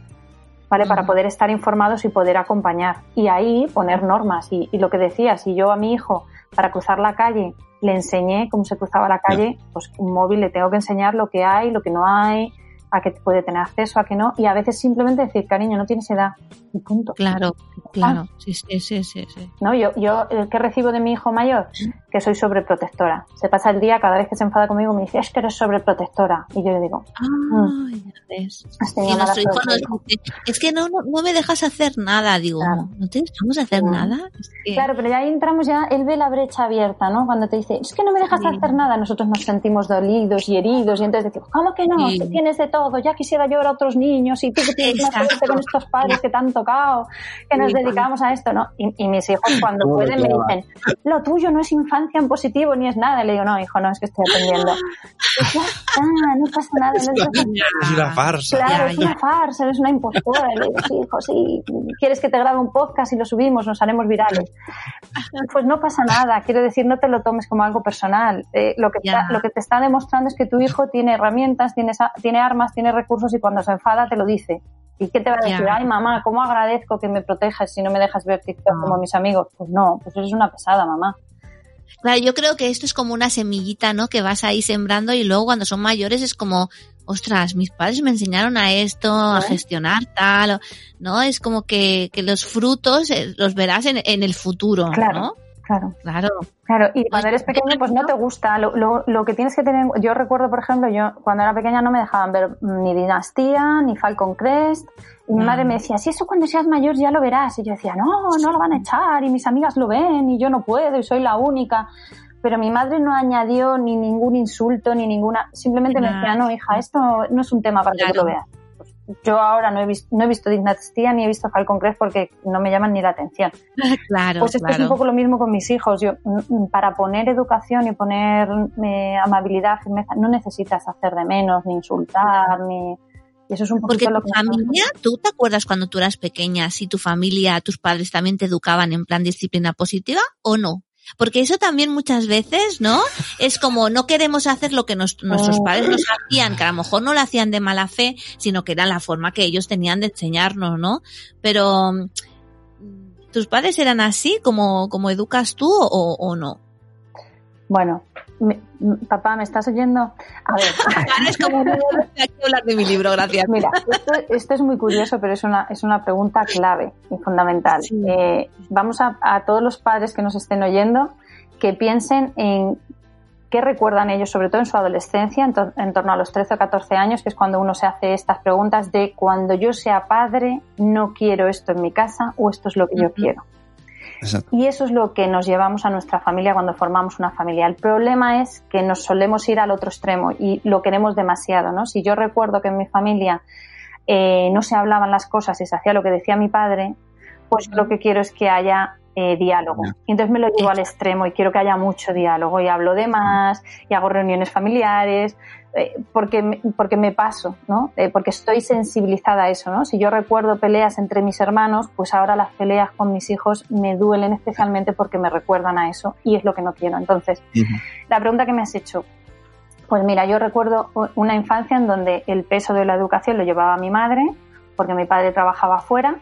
¿vale? Para poder estar informados y poder acompañar. Y ahí poner normas. Y, lo que decía, si yo a mi hijo, para cruzar la calle, le enseñé cómo se cruzaba la calle, pues un móvil le tengo que enseñar lo que hay, lo que no hay, a que puede tener acceso, a que no, y a veces simplemente decir, cariño, no tienes edad, y punto. Claro, claro, sí, sí, sí, sí, No, yo, yo, el que recibo de mi hijo mayor, que soy sobreprotectora. Se pasa el día, cada vez que se enfada conmigo, me dice, es que eres sobreprotectora. Y yo le digo, ah, ya ves. Y nuestro hijo nos dice, es que no, no, me dejas hacer nada. Digo, ¿no te dejamos hacer nada? Claro, pero ya ahí entramos, ya él ve la brecha abierta, ¿no? Cuando te dice, es que no me dejas hacer nada, nosotros nos sentimos dolidos y heridos, y entonces decimos, ¿cómo que no? Tienes de todo, ya quisiera yo a otros niños, y tú que tienes más suerte con estos padres que te han tocado, que nos dedicamos a esto, ¿no? Y, mis hijos cuando pueden me dicen, lo tuyo no es infancia en positivo ni es nada. Y le digo, no, hijo, no, es que estoy aprendiendo. no pasa nada. es una farsa. Claro, es una farsa, eres una impostora. le digo, sí, hijo, sí, quieres que te grabe un podcast y lo subimos, nos haremos virales. Pues no pasa nada, quiero decir, no te lo tomes como algo personal. Eh, lo, que lo que te está demostrando es que tu hijo tiene herramientas, tiene, tiene armas, tiene recursos y cuando se enfada te lo dice. ¿Y qué te va a decir? Ay, mamá, ¿cómo agradezco que me protejas si no me dejas ver TikTok como mis amigos? Pues no, pues eres una pesada, mamá. Claro, yo creo que esto es como una semillita, ¿no? Que vas ahí sembrando y luego cuando son mayores es como, ostras, mis padres me enseñaron a esto, a gestionar tal, ¿no? Es como que, que los frutos eh, los verás en, en el futuro, ¿no? Claro. Claro. Claro, y cuando eres pequeño pues no te gusta. Lo, lo, lo, que tienes que tener, yo recuerdo, por ejemplo, yo cuando era pequeña no me dejaban ver ni Dinastía, ni Falcon Crest, y mi madre me mm. decía, si eso cuando seas mayor ya lo verás. Y yo decía, no, no lo van a echar, y mis amigas lo ven, y yo no puedo, y soy la única. Pero mi madre no añadió ni ningún insulto, ni ninguna, simplemente me decía, no, hija, esto no es un tema para que lo veas yo ahora no he visto, no he visto Dinastía ni he visto Falcon Crest porque no me llaman ni la atención. Claro. Pues esto es un poco lo mismo con mis hijos. Yo, mm, para poner educación y poner eh, amabilidad, firmeza, no necesitas hacer de menos, ni insultar, ni. Y eso es un Porque tu familia, ¿tú te acuerdas cuando tú eras pequeña si tu familia, tus padres también te educaban en plan disciplina positiva o no? Porque eso también muchas veces, ¿no? Es como no queremos hacer lo que nuestros padres nos hacían, que a lo mejor no lo hacían de mala fe, sino que era la forma que ellos tenían de enseñarnos, ¿no? Pero, ¿tus padres eran así como, como educas tú o, o no? Bueno, papá, ¿me estás oyendo? A ver. es como hablar de mi libro, gracias. Mira, esto, es muy curioso, pero es una, es una pregunta clave y fundamental. Eh, vamos a, todos los padres que nos estén oyendo que piensen en qué recuerdan ellos, sobre todo en su adolescencia, en, torno a los 13 o 14 años, que es cuando uno se hace estas preguntas de cuando yo sea padre, no quiero esto en mi casa o esto es lo que yo quiero. Y eso es lo que nos llevamos a nuestra familia cuando formamos una familia. El problema es que nos solemos ir al otro extremo y lo queremos demasiado, ¿no? Si yo recuerdo que en mi familia eh, no se hablaban las cosas y se hacía lo que decía mi padre, pues lo que quiero es que haya eh, diálogo. Y entonces me lo llevo al extremo y quiero que haya mucho diálogo y hablo de más y hago reuniones familiares eh, porque, me, porque me paso, ¿no? Eh, porque estoy sensibilizada a eso, ¿no? Si yo recuerdo peleas entre mis hermanos, pues ahora las peleas con mis hijos me duelen especialmente porque me recuerdan a eso y es lo que no quiero. Entonces, la pregunta que me has hecho, pues mira, yo recuerdo una infancia en donde el peso de la educación lo llevaba mi madre, porque mi padre trabajaba afuera,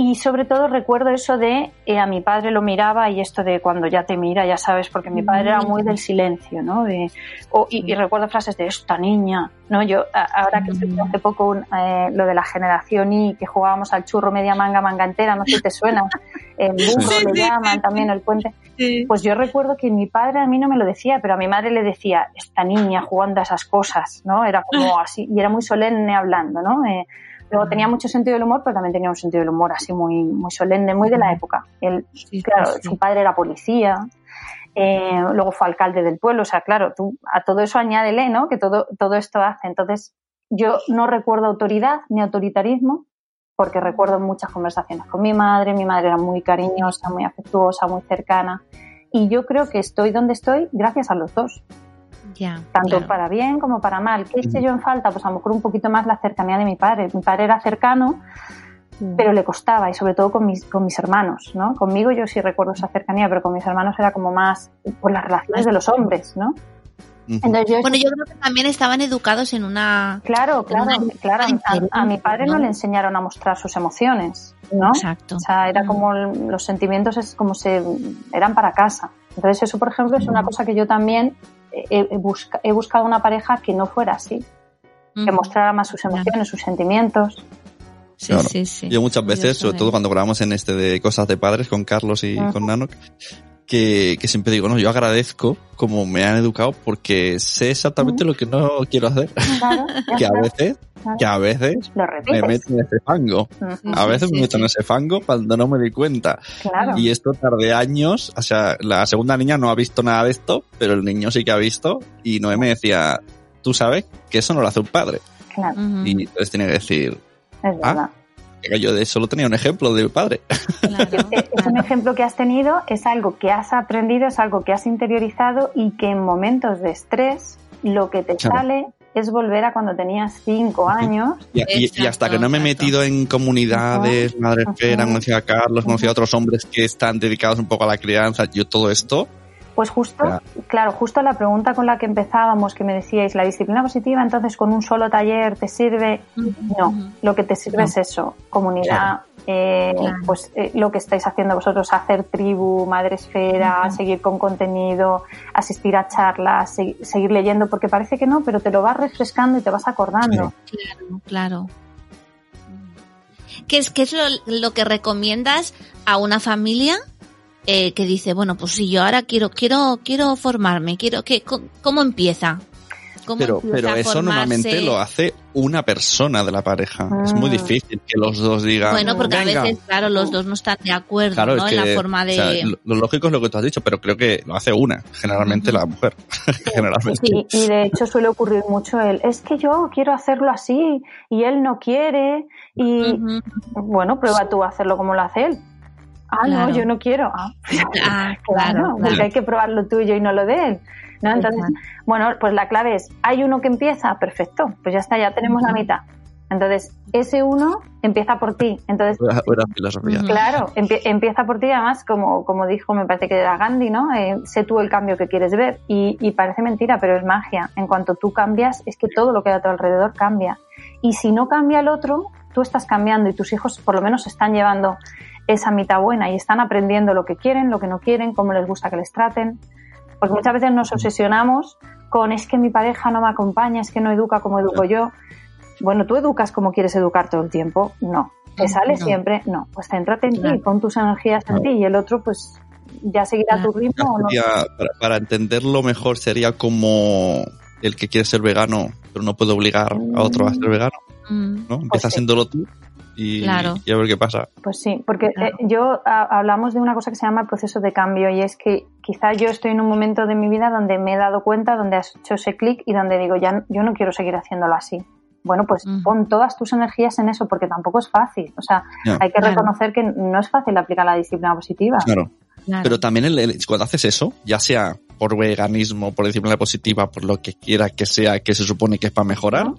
y sobre todo recuerdo eso de eh, a mi padre lo miraba y esto de cuando ya te mira, ya sabes, porque mi padre era muy del silencio, ¿no? De, y, recuerdo frases de esta niña, ¿no? Yo, ahora que hace poco eh, lo de la generación y que jugábamos al churro media manga, manga entera, no sé si te suena. el burro le llaman también el puente. Pues yo recuerdo que mi padre a mí no me lo decía, pero a mi madre le decía, esta niña jugando a esas cosas, ¿no? Era como así, y era muy solemne hablando, ¿no? Eh, luego tenía mucho sentido del humor, pero también tenía un sentido del humor así muy, muy solemne, muy de la época. Él, claro, su padre era policía, eh, luego fue alcalde del pueblo, o sea, claro, tú a todo eso añádele, ¿no? Que todo, todo esto hace. Entonces, yo no recuerdo autoridad ni autoritarismo, porque recuerdo muchas conversaciones con mi madre, mi madre era muy cariñosa, muy afectuosa, muy cercana, y yo creo que estoy donde estoy gracias a los dos. Ya, Tanto para bien como para mal. ¿Qué hice yo en falta? Pues a lo mejor un poquito más la cercanía de mi padre. Mi padre era cercano, pero le costaba y sobre todo con mis, con mis hermanos, ¿no? Conmigo yo sí recuerdo esa cercanía, pero con mis hermanos era como más por las relaciones de los hombres, ¿no? Entonces yo, bueno, yo creo que también estaban educados en una... Claro, claro, claro. A, mi padre ¿no? le enseñaron a mostrar sus emociones, ¿no? Exacto. O sea, era como los sentimientos es como se eran para casa. Entonces eso, por ejemplo, es una cosa que yo también he, busca, he buscado una pareja que no fuera así, que mostrara más sus emociones, sus sentimientos. Sí, sí, sí. Yo muchas veces, sobre todo cuando grabamos en este de cosas de padres con Carlos y con Nanok, que, que, siempre digo, no, yo agradezco como me han educado porque sé exactamente lo que no quiero hacer. Claro, que a veces, que a veces me meto en ese fango. A veces me meto en ese fango cuando no me di cuenta. Claro. Y esto tardé años, o sea, la segunda niña no ha visto nada de esto, pero el niño sí que ha visto y Noé me decía, tú sabes que eso no lo hace un padre. Claro. Y entonces tiene que decir, es ah, verdad. Yo de solo tenía un ejemplo de padre. Claro, es un ejemplo que has tenido, es algo que has aprendido, es algo que has interiorizado y que en momentos de estrés lo que te Claro. sale es volver a cuando tenías cinco años. Y, y- y hasta que no me he Exacto. metido en comunidades, Madre Ajá. Esfera, conocido a Carlos, conocido a otros hombres que están dedicados un poco a la crianza, yo todo esto, Pues justo, claro, justo la pregunta con la que empezábamos, que me decíais, la disciplina positiva, entonces con un solo taller te sirve. No, lo que te sirve No. es eso, comunidad, eh, Claro. pues eh, lo que estáis haciendo vosotros, hacer tribu, madre esfera, Ujú. seguir con contenido, asistir a charlas, se- seguir leyendo, porque parece que no, pero te lo vas refrescando y te vas acordando. Claro, claro. ¿Qué es, qué es lo, lo que recomiendas a una familia eh, que dice, bueno, pues si yo ahora quiero, quiero, quiero formarme, quiero que, ¿cómo empieza? ¿Cómo pero, empieza pero eso normalmente lo hace una persona de la pareja. Es muy Ah. difícil que los dos digan, Bueno, porque "Venga". a veces, claro, los dos no están de acuerdo, Claro, ¿no? es en la forma de... o sea, lo, lógico es lo que tú has dicho, pero creo que lo hace una, generalmente la mujer. generalmente. Sí, y de hecho suele ocurrir mucho el, es que yo quiero hacerlo así y él no quiere y bueno, prueba tú a hacerlo como lo hace él. Ah, Claro. no, yo no quiero. Ah, Ah, claro, claro, porque hay que probar lo tuyo y no lo de él. ¿no? Entonces, Exacto. bueno, pues la clave es, hay uno que empieza, perfecto, pues ya está, ya tenemos la mitad. Entonces, ese uno empieza por ti. Entonces, Buena, buena filosofía. Claro, empie- empieza por ti, además, como, como dijo, me parece que era Gandhi, ¿no? Eh, sé tú el cambio que quieres ver. Y, y parece mentira, pero es magia. En cuanto tú cambias, es que todo lo que hay a tu alrededor cambia. Y si no cambia el otro, tú estás cambiando y tus hijos por lo menos están llevando esa mitad buena y están aprendiendo lo que quieren, lo que no quieren, cómo les gusta que les traten. Porque muchas veces nos obsesionamos con es que mi pareja no me acompaña, es que no educa como educo yo. Bueno, tú educas como quieres educar todo el tiempo. No. ¿Te sale no. siempre? No. Pues céntrate en Claro. ti, pon tus energías en ti y el otro, pues ya seguirá Claro. tu ritmo o no. Para, para entenderlo mejor sería como el que quiere ser vegano, pero no puede obligar a otro a ser vegano, Mm, ¿no? Empieza sí. siéndolo tú y, Claro. y a ver qué pasa. Pues sí, porque Claro. eh, yo a- hablamos de una cosa que se llama el proceso de cambio y es que quizá yo estoy en un momento de mi vida donde me he dado cuenta, donde has hecho ese clic y donde digo, ya yo no quiero seguir haciéndolo así. Bueno, pues Ujú. pon todas tus energías en eso porque tampoco es fácil. O sea, hay que Claro. reconocer que no es fácil aplicar la disciplina positiva. Claro. claro. Pero también el- el- cuando haces eso, ya sea por veganismo, por disciplina positiva, por lo que quiera que sea, que se supone que es para mejorar, ¿no?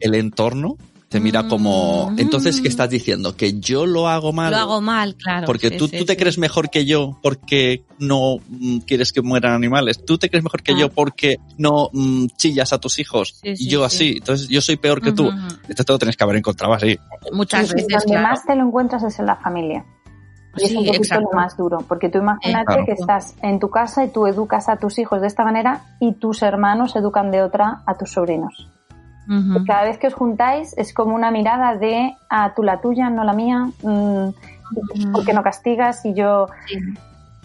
El entorno te mira como, Mm. entonces, ¿qué estás diciendo? ¿Que yo lo hago mal? Lo hago mal, claro. Porque sí, tú, sí, tú te sí. crees mejor que yo porque no mm, quieres que mueran animales. Tú te crees mejor que Ah. yo porque no mm, chillas a tus hijos. Sí, y yo sí. así. Entonces yo soy peor que tú. Esto te lo tienes que haber encontrado así. Muchas veces, donde claro. más te lo encuentras es en la familia. Y es un poquito exacto. lo más duro, porque tú imagínate Claro. que estás en tu casa y tú educas a tus hijos de esta manera y tus hermanos educan de otra a tus sobrinos. Ujú. Cada vez que os juntáis es como una mirada de a tú la tuya, no la mía. mm, ¿por qué no castigas? Y yo,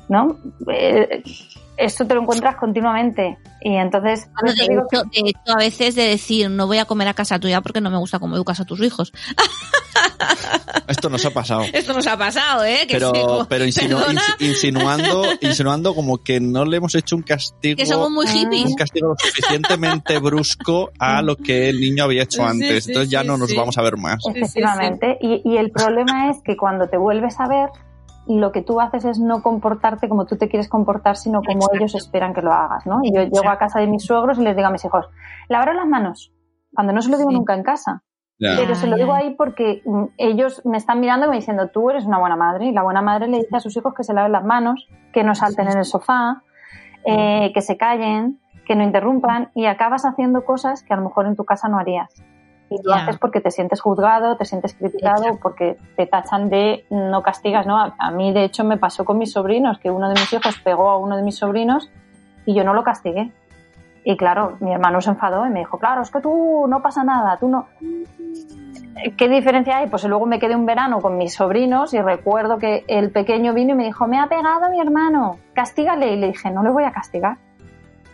¿no? Eh, esto te lo encuentras continuamente. Y entonces. Bueno, de, hecho, de, hecho, a veces de decir, no voy a comer a casa tuya porque no me gusta cómo educas a tus hijos. Esto nos ha pasado. Esto nos ha pasado, ¿eh? Que pero pero insinu insinuando, insinuando como que no le hemos hecho un castigo. Que somos muy hippies. Un castigo lo suficientemente brusco a lo que el niño había hecho antes. Entonces ya no nos vamos a ver más. Efectivamente. Y, y el problema es que cuando te vuelves a ver, lo que tú haces es no comportarte como tú te quieres comportar, sino como ellos esperan que lo hagas, ¿no? Y yo llego a casa de mis suegros y les digo a mis hijos, lavaros las manos, cuando no se lo digo nunca en casa. Pero se lo digo ahí porque mm, ellos me están mirando y me diciendo, tú eres una buena madre. Y la buena madre le dice a sus hijos que se laven las manos, que no salten en el sofá, eh, que se callen, que no interrumpan y acabas haciendo cosas que a lo mejor en tu casa no harías. Y lo haces porque te sientes juzgado, te sientes criticado, porque te tachan de no castigas, ¿no? A, mí, de hecho, me pasó con mis sobrinos, que uno de mis hijos pegó a uno de mis sobrinos y yo no lo castigué. Y claro, mi hermano se enfadó y me dijo, claro, es que tú no pasa nada, tú no... ¿Qué diferencia hay? Pues luego me quedé un verano con mis sobrinos y recuerdo que el pequeño vino y me dijo, me ha pegado mi hermano, castígale. Y le dije, no le voy a castigar.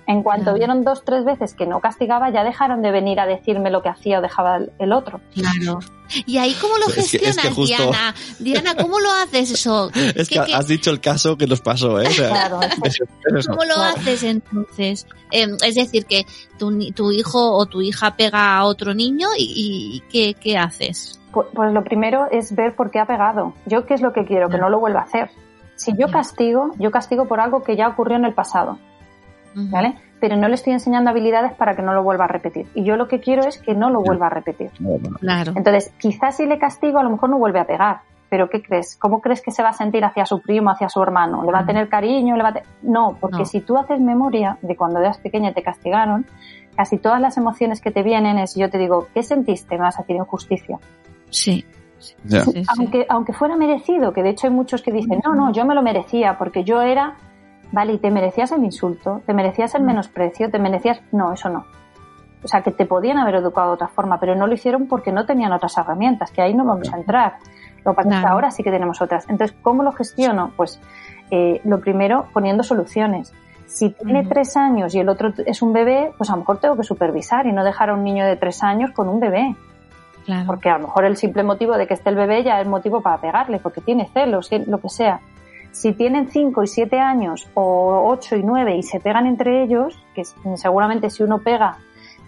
En cuanto vieron dos, tres veces que no castigaba, ya dejaron de venir a decirme lo que hacía o dejaba el otro. Claro. ¿Y ahí cómo lo gestionas, Diana? Diana, ¿cómo lo haces eso? Es que, has dicho el caso que nos pasó, ¿eh? claro. ¿Cómo lo haces entonces? Em, es decir, que tu, tu, hijo o tu hija pega a otro niño y, ¿qué, ¿qué, haces? Pues, pues, lo primero es ver por qué ha pegado. Yo qué es lo que quiero, que no lo vuelva a hacer. Si yo castigo, yo castigo por algo que ya ocurrió en el pasado. ¿Vale? Pero no le estoy enseñando habilidades para que no lo vuelva a repetir. Y yo lo que quiero es que no lo vuelva a repetir. Claro. Entonces, quizás si le castigo, a lo mejor no vuelve a pegar. Pero ¿qué crees? ¿Cómo crees que se va a sentir hacia su primo, hacia su hermano? ¿Le va a tener cariño? ¿Le va No, porque si tú haces memoria de cuando eras pequeña y te castigaron, casi todas las emociones que te vienen es, yo te digo, ¿qué sentiste? Me vas a decir injusticia. Sí. aunque, aunque fuera merecido, que de hecho hay muchos que dicen, no, no, yo me lo merecía porque yo era Vale, y te merecías el insulto, te merecías el mm. menosprecio, te merecías... No, eso no. O sea, que te podían haber educado de otra forma, pero no lo hicieron porque no tenían otras herramientas, que ahí no vamos a entrar. Lo que que ahora sí que tenemos otras. Entonces, ¿cómo lo gestiono? Pues eh, lo primero, poniendo soluciones. Si tiene tres años y el otro es un bebé, pues a lo mejor tengo que supervisar y no dejar a un niño de tres años con un bebé. Claro. Porque a lo mejor el simple motivo de que esté el bebé ya es motivo para pegarle, porque tiene celos, lo que sea. Si tienen 5 y 7 años o 8 y 9 y se pegan entre ellos, que seguramente si uno pega,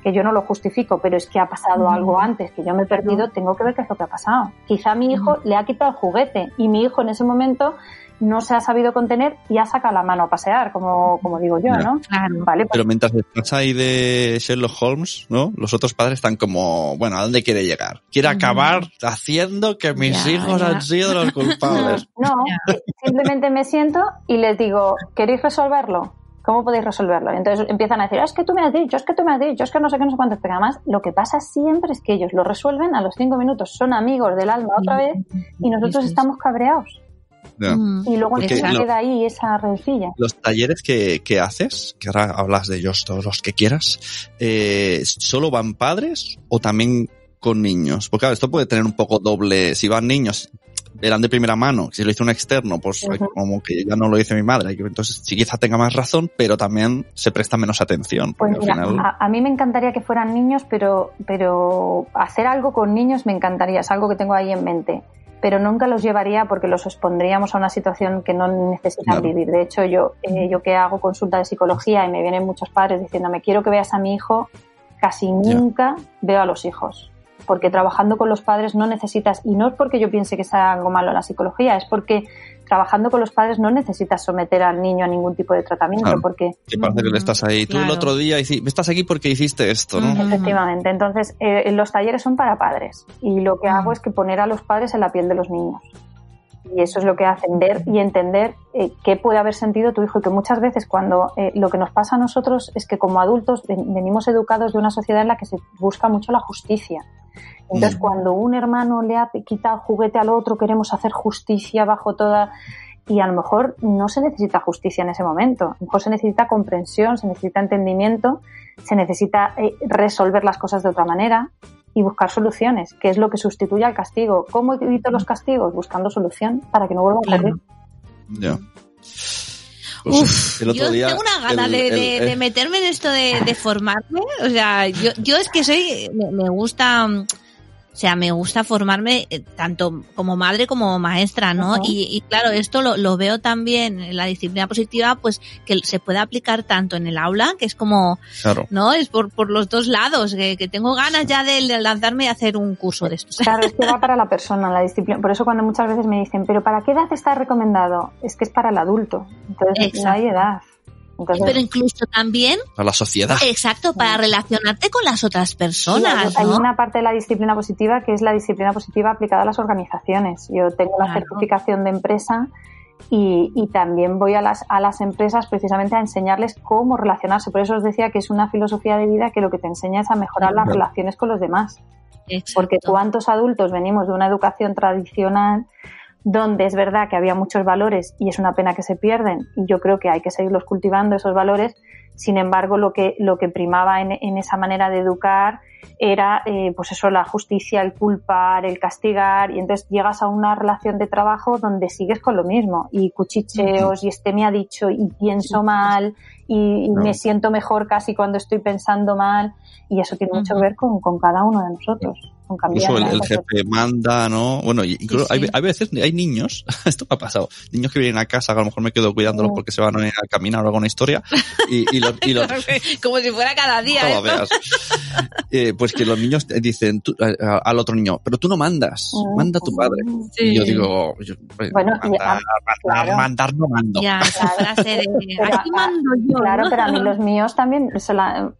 que yo no lo justifico, pero es que ha pasado algo antes, que yo me he perdido, tengo que ver qué es lo que ha pasado. Quizá mi hijo le ha quitado el juguete y mi hijo en ese momento no se ha sabido contener y ha sacado la mano a pasear, como, como digo yo, ¿no? Vale, Pero mientras estás ahí de Sherlock Holmes, ¿no? Los otros padres están como, bueno, ¿a dónde quiere llegar? Quiere acabar haciendo que mis hijos han sido los culpables. No, simplemente me siento y les digo, ¿queréis resolverlo? ¿Cómo podéis resolverlo? entonces empiezan a decir, es que tú me has dicho, es que tú me has dicho, es que no sé qué, no sé cuántos. Pero además, lo que pasa siempre es que ellos lo resuelven a los cinco minutos, son amigos del alma otra vez y nosotros estamos cabreados. Mm. Y luego se queda ahí esa rencilla. Los talleres que, que, haces, que ahora hablas de ellos todos los que quieras, eh, ¿solo van padres o también con niños? Porque claro, esto puede tener un poco doble, si van niños, eran de primera mano, si lo hizo un externo, pues como que ya no lo dice mi madre, entonces sí quizá tenga más razón, pero también se presta menos atención. Pues a, a, mí me encantaría que fueran niños, pero, pero hacer algo con niños me encantaría, es algo que tengo ahí en mente pero nunca los llevaría porque los expondríamos a una situación que no necesitan vivir. De hecho, yo, eh, yo que hago consulta de psicología y me vienen muchos padres diciéndome, quiero que veas a mi hijo, casi nunca veo a los hijos. Porque trabajando con los padres no necesitas, y no es porque yo piense que sea algo malo la psicología, es porque trabajando con los padres no necesitas someter al niño a ningún tipo de tratamiento porque... Que parece que le estás ahí. Tú el otro día estás aquí porque hiciste esto, ¿no? Efectivamente. Entonces, eh, los talleres son para padres y lo que hago es que poner a los padres en la piel de los niños. Y eso es lo que hace ver y entender eh, qué puede haber sentido tu hijo y que muchas veces cuando eh, lo que nos pasa a nosotros es que como adultos venimos educados de una sociedad en la que se busca mucho la justicia. Entonces, mm. cuando un hermano le ha quitado juguete al otro, queremos hacer justicia bajo toda. Y a lo mejor no se necesita justicia en ese momento. A lo mejor se necesita comprensión, se necesita entendimiento, se necesita eh, resolver las cosas de otra manera. y buscar soluciones, que es lo que sustituye al castigo. ¿Cómo evito los castigos? Buscando solución para que no vuelva a ocurrir. Ya. Uf, yo tengo una gana de, meterme en esto de, formarme. O sea, yo, yo es que soy, me gusta o sea, me gusta formarme eh, tanto como madre como maestra, ¿no? y, claro, esto lo, lo, veo también en la disciplina positiva, pues que se puede aplicar tanto en el aula, que es como, ¿no? Es por, por los dos lados, que, que tengo ganas ya de lanzarme y hacer un curso de esto. Claro, es que va para la persona, la disciplina. Por eso cuando muchas veces me dicen, pero ¿para qué edad está recomendado? Es que es para el adulto. Entonces no hay edad pero incluso también a la sociedad. Exacto, para relacionarte con las otras personas. Hay una parte de la disciplina positiva que es la disciplina positiva aplicada a las organizaciones. Yo tengo la certificación de empresa y, y, también voy a las, a las empresas precisamente a enseñarles cómo relacionarse. Por eso os decía que es una filosofía de vida que lo que te enseña es a mejorar las relaciones con los demás. Porque cuántos adultos venimos de una educación tradicional donde es verdad que había muchos valores y es una pena que se pierden y yo creo que hay que seguirlos cultivando esos valores. Sin embargo, lo que, lo que primaba en, en esa manera de educar era, eh, pues eso, la justicia, el culpar, el castigar y entonces llegas a una relación de trabajo donde sigues con lo mismo y cuchicheos y este me ha dicho y pienso mal y, me siento mejor casi cuando estoy pensando mal y eso tiene mucho que ver con, con cada uno de nosotros. Incluso el, jefe manda, ¿no? Bueno, incluso Hay, hay, veces, hay niños, esto me ha pasado, niños que vienen a casa, que a lo mejor me quedo cuidándolos porque se van a caminar o alguna historia, y, y, los, y Como si fuera cada día. Eh, pues que los niños dicen al otro niño, pero tú no mandas, mm, manda tu padre. Y yo digo, pues, bueno, mandar, mandar, no mando. Ya, frase aquí mando yo. Claro, pero a mí los míos también,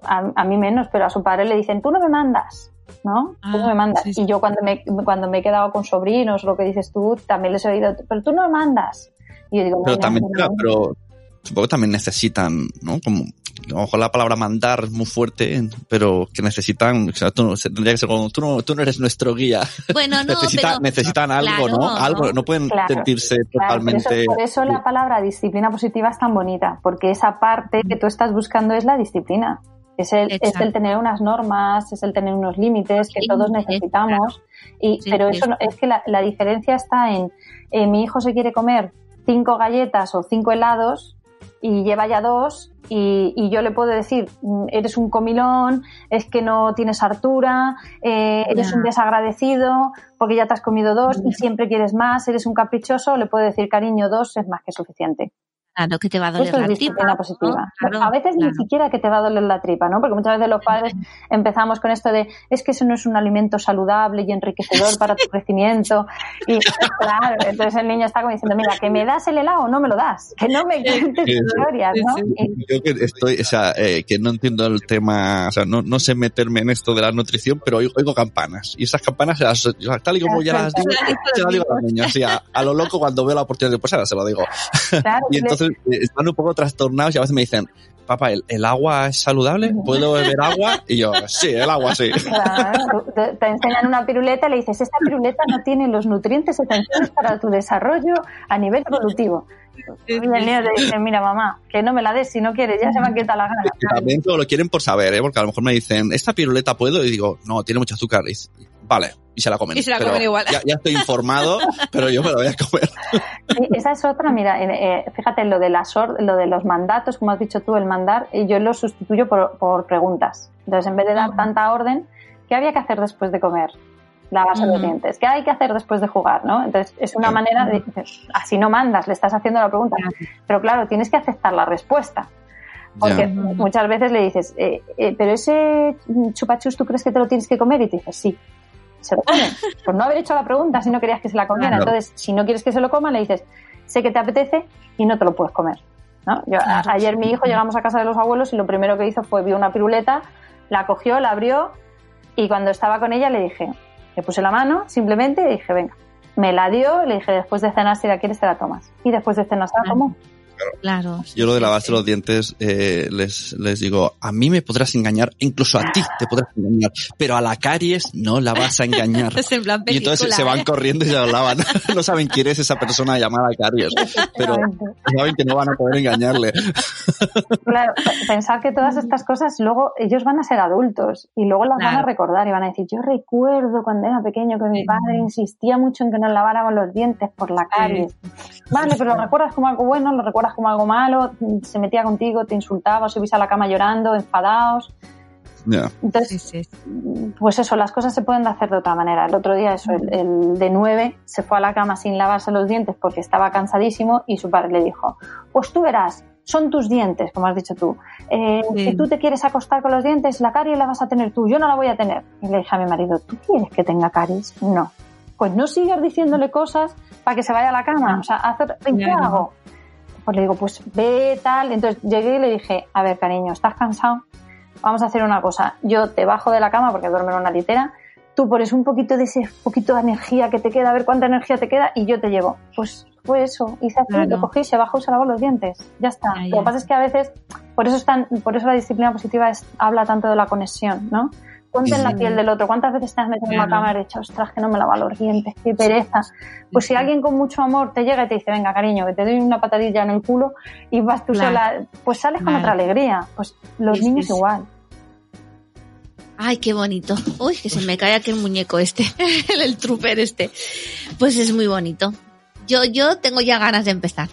a mí menos, pero a su padre le dicen, tú no me mandas. ¿No? tú me ah, mandas. Y yo cuando me, cuando me he quedado con sobrinos, lo que dices tú, también les he oído, pero tú no me mandas. Y yo digo, pero también, pero supongo que también necesitan, ¿no? Como, a lo mejor la palabra mandar es muy fuerte, pero que necesitan, o sea, tú no, tendría que ser como, tú no, tú no eres nuestro guía. Bueno, no, necesitan algo, ¿no? Algo, no pueden sentirse totalmente. Por eso, la palabra disciplina positiva es tan bonita, porque esa parte que tú estás buscando es la disciplina. Es el, es el tener unas normas, es el tener unos límites que todos necesitamos. Y, pero eso es que la, la diferencia está en eh, mi hijo se quiere comer cinco galletas o cinco helados y lleva ya dos y, y, yo le puedo decir, mm, eres un comilón, es que no tienes hartura, eh, eres un desagradecido porque ya te has comido dos y siempre quieres más, eres un caprichoso, le puedo decir, cariño, dos es más que suficiente. Claro, que te va a doler la tripa. Positiva. a veces ni siquiera que te va a doler la tripa, ¿no? Porque muchas veces los padres empezamos con esto de es que eso no es un alimento saludable y enriquecedor para tu crecimiento. Y claro, entonces el niño está como diciendo, mira, que me das el helado o no me lo das, que no me cuentes historias, ¿no? Yo que estoy, o sea, eh, que no entiendo el tema, o sea, no, no sé meterme en esto de la nutrición, pero oigo, oigo campanas. Y esas campanas, tal y como ya las digo, se las digo a los niños. a, lo loco cuando veo la oportunidad de pues ahora se lo digo. Claro, y entonces están un poco trastornados y a veces me dicen, papá, ¿el, agua es saludable? ¿Puedo beber agua? Y yo, sí, el agua sí. te, enseñan una piruleta y le dices, esta piruleta no tiene los nutrientes esenciales para tu desarrollo a nivel evolutivo. Y el niño te dice, mira mamá, que no me la des si no quieres, ya se me ha quitado la gana. también lo quieren por saber, ¿eh? porque a lo mejor me dicen, ¿esta piruleta puedo? Y digo, no, tiene mucho azúcar. Y vale, y se la comen. Y se la comen igual. Ya, estoy informado, pero yo me la voy a comer. esa es otra, mira, eh, fíjate, lo de, las lo de los mandatos, como has dicho tú, el mandar, yo lo sustituyo por, por preguntas. Entonces, en vez de dar tanta orden, ¿qué había que hacer después de comer? la base de dientes. ¿Qué hay que hacer después de jugar? ¿no? Entonces, es una manera de. Así no mandas, le estás haciendo la pregunta. Pero claro, tienes que aceptar la respuesta. Porque muchas veces le dices, eh, eh, pero ese chupachus, ¿tú crees que te lo tienes que comer? Y te dices, sí. Se lo come. Por no haber hecho la pregunta si no querías que se la comiera. Entonces, si no quieres que se lo coma, le dices, sé que te apetece y no te lo puedes comer. ¿no? Yo, ayer mi hijo llegamos a casa de los abuelos y lo primero que hizo fue vio una piruleta, la cogió, la abrió y cuando estaba con ella le dije, le puse la mano simplemente y dije, venga. Me la dio, le dije, después de cenar, si la quieres, te la tomas. Y después de cenar, se la tomó. Claro. Yo lo de lavarse los dientes eh, les, les digo, a mí me podrás engañar, incluso a ti te podrás engañar, pero a la caries no la vas a engañar. Es en plan y entonces se van ¿eh? corriendo y se lo lavan. no saben quién es esa persona llamada caries, pero saben que no van a poder engañarle. Claro, pe- pensar que todas estas cosas luego ellos van a ser adultos y luego las van a recordar y van a decir, yo recuerdo cuando era pequeño que mi padre insistía mucho en que nos laváramos los dientes por la caries. Vale, pero lo recuerdas como algo bueno, lo recuerdas como algo malo, se metía contigo, te insultaba, os subís a la cama llorando, enfadados. Ya. Entonces, Sí, sí. pues eso, las cosas se pueden hacer de otra manera. El otro día, eso, el, el de nueve se fue a la cama sin lavarse los dientes porque estaba cansadísimo y su padre le dijo, pues tú verás, son tus dientes, como has dicho tú. Eh, Sí. Si tú te quieres acostar con los dientes, la caries la vas a tener tú, yo no la voy a tener. Y le dije a mi marido, ¿tú quieres que tenga caries? No. Pues no sigas diciéndole cosas para que se vaya a la cama. O sea, hacer, ¿qué hago? Pues le digo, pues ve tal. Entonces llegué y le dije, a ver, cariño, ¿estás cansado? Vamos a hacer una cosa. Yo te bajo de la cama porque duermo en una litera. Tú pones un poquito de ese poquito de energía que te queda, a ver cuánta energía te queda y yo te llevo. Pues fue eso. Hice así, Claro. lo cogí, se bajó y se lavó los dientes. Ya está. Ya, Lo que pasa es que a veces, por eso, están, por eso la disciplina positiva es, habla tanto de la conexión, ¿no? Ponte en la piel del otro. ¿Cuántas veces te has metido en la Claro. cama y dicho, ostras, que no me lava los dientes, qué pereza? Pues si alguien con mucho amor te llega y te dice, venga, cariño, que te doy una patadilla en el culo y vas tú Claro. sola, pues sales con Claro. otra alegría. Pues los sí, niños sí. igual. Ay, qué bonito. Uy, que se me cae aquel muñeco este, el, el trooper este. Pues es muy bonito. Yo, yo tengo ya ganas de empezar.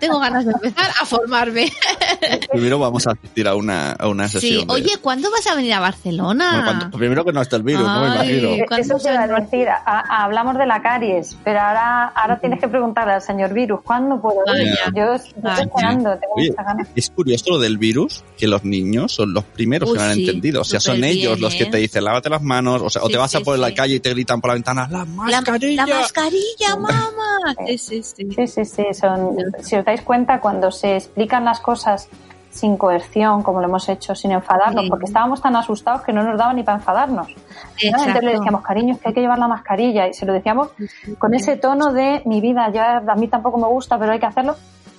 Tengo ganas de empezar a formarme. Primero vamos a asistir a una, a una Sí, sesión. de- oye, ¿cuándo vas a venir a Barcelona? Bueno, cuando- primero que no esté el virus, no me imagino. ¿Cuándo Eso se va a decir, a- a- hablamos de la caries, pero ahora, ahora tienes que preguntarle al señor Virus, ¿cuándo puedo ir? Vaya. Yo estoy esperando, tengo Oye, muchas ganas. es curioso lo del virus, que los niños son los primeros Uy, que lo han sí, entendido. O sea, son ellos los que ¿eh? te dicen, lávate las manos, o sea, o te vas a sí, por la calle y te gritan por la ventana, la La, mascarilla. la mascarilla, mamá. Sí, sí, sí. Sí, sí, sí. Son, si os dais cuenta, cuando se explican las cosas sin coerción, como lo hemos hecho, sin enfadarnos, Sí. porque estábamos tan asustados que no nos daba ni para enfadarnos. ¿no? Entonces le decíamos, cariño, es que hay que llevar la mascarilla. Y se lo decíamos con ese tono de mi vida, ya a mí tampoco me gusta, pero hay que hacerlo,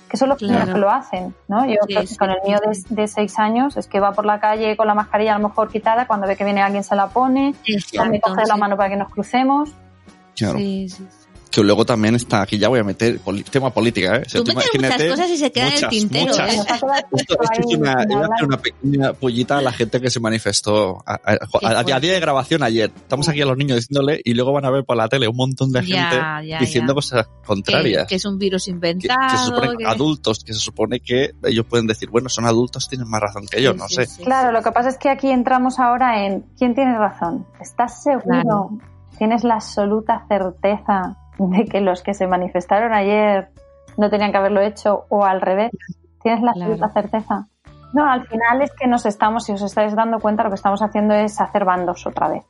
que son los primeros Claro. que lo hacen. ¿no? Yo Sí, creo que sí, con el mío de, de seis años es que va por la calle con la mascarilla a lo mejor quitada, cuando ve que viene alguien se la pone, me coge de la mano para que nos crucemos. Claro. Sí, sí, sí. Que luego también está, aquí ya voy a meter tema política, ¿eh? O sea, Tú metes muchas imagínate- cosas y se quedan en el muchas, tintero, muchas. ¿eh? Esto, esto es una, pequeña pollita a la gente que se manifestó a, a- a- a- a fuerte. día de grabación ayer. Estamos aquí a los niños diciéndole y luego van a ver por la tele un montón de gente ya, diciendo ya. cosas contrarias. que es un virus inventado. que se supone que- adultos, que se supone que ellos pueden decir, bueno, son adultos, tienen más razón que yo, Sí, no sí, sé. sí, Claro, lo que pasa es que aquí entramos ahora en quién tiene razón. ¿Estás seguro? Claro. ¿Tienes la absoluta certeza de que los que se manifestaron ayer no tenían que haberlo hecho o al revés? ¿Tienes la Claro. absoluta certeza? No, al final es que nos estamos, si os estáis dando cuenta, lo que estamos haciendo es hacer bandos otra vez,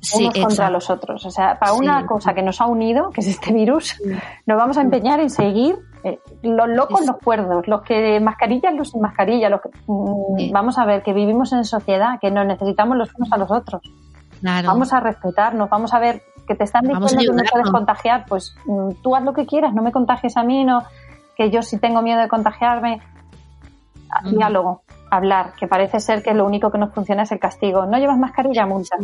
Sí, unos contra los otros. O sea, para Sí. una cosa que nos ha unido, que es este virus, nos vamos a empeñar en seguir eh, los locos, los cuerdos, los que mascarillas, los sin mascarilla, los que, mm, vamos a ver que vivimos en sociedad, que nos necesitamos los unos a los otros. Claro. Vamos a respetarnos, vamos a ver que te están diciendo que me puedes contagiar, pues mm, tú haz lo que quieras, no me contagies a mí, no, que yo si tengo miedo de contagiarme, Ah, diálogo, hablar, que parece ser que lo único que nos funciona es el castigo. No llevas mascarilla, multa.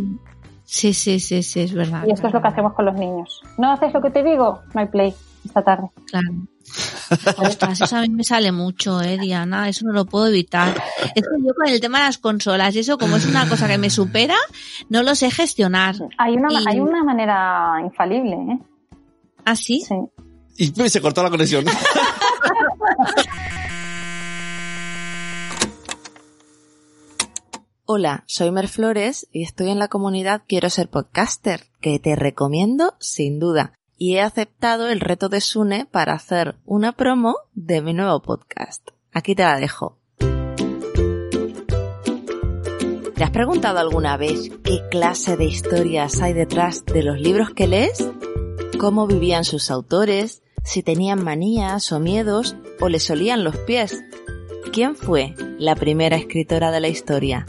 Sí, sí, sí, sí, es verdad. Y esto es lo que hacemos con los niños. ¿No haces lo que te digo? No hay play esta tarde. Claro. Ostras, eso a mí me sale mucho, eh, Diana. Eso no lo puedo evitar. Es que yo con el tema de las consolas y eso, como es una cosa que me supera, no lo sé gestionar. Hay una, Y- hay una manera infalible, ¿eh? ¿Así? Sí. Y uy, se cortó la conexión. Hola, soy Mer Flores y estoy en la comunidad Quiero ser podcaster, que te recomiendo sin duda. Y he aceptado el reto de Sune para hacer una promo de mi nuevo podcast. Aquí te la dejo. ¿Te has preguntado alguna vez qué clase de historias hay detrás de los libros que lees? ¿Cómo vivían sus autores? ¿Si tenían manías o miedos o les olían los pies? ¿Quién fue la primera escritora de la historia?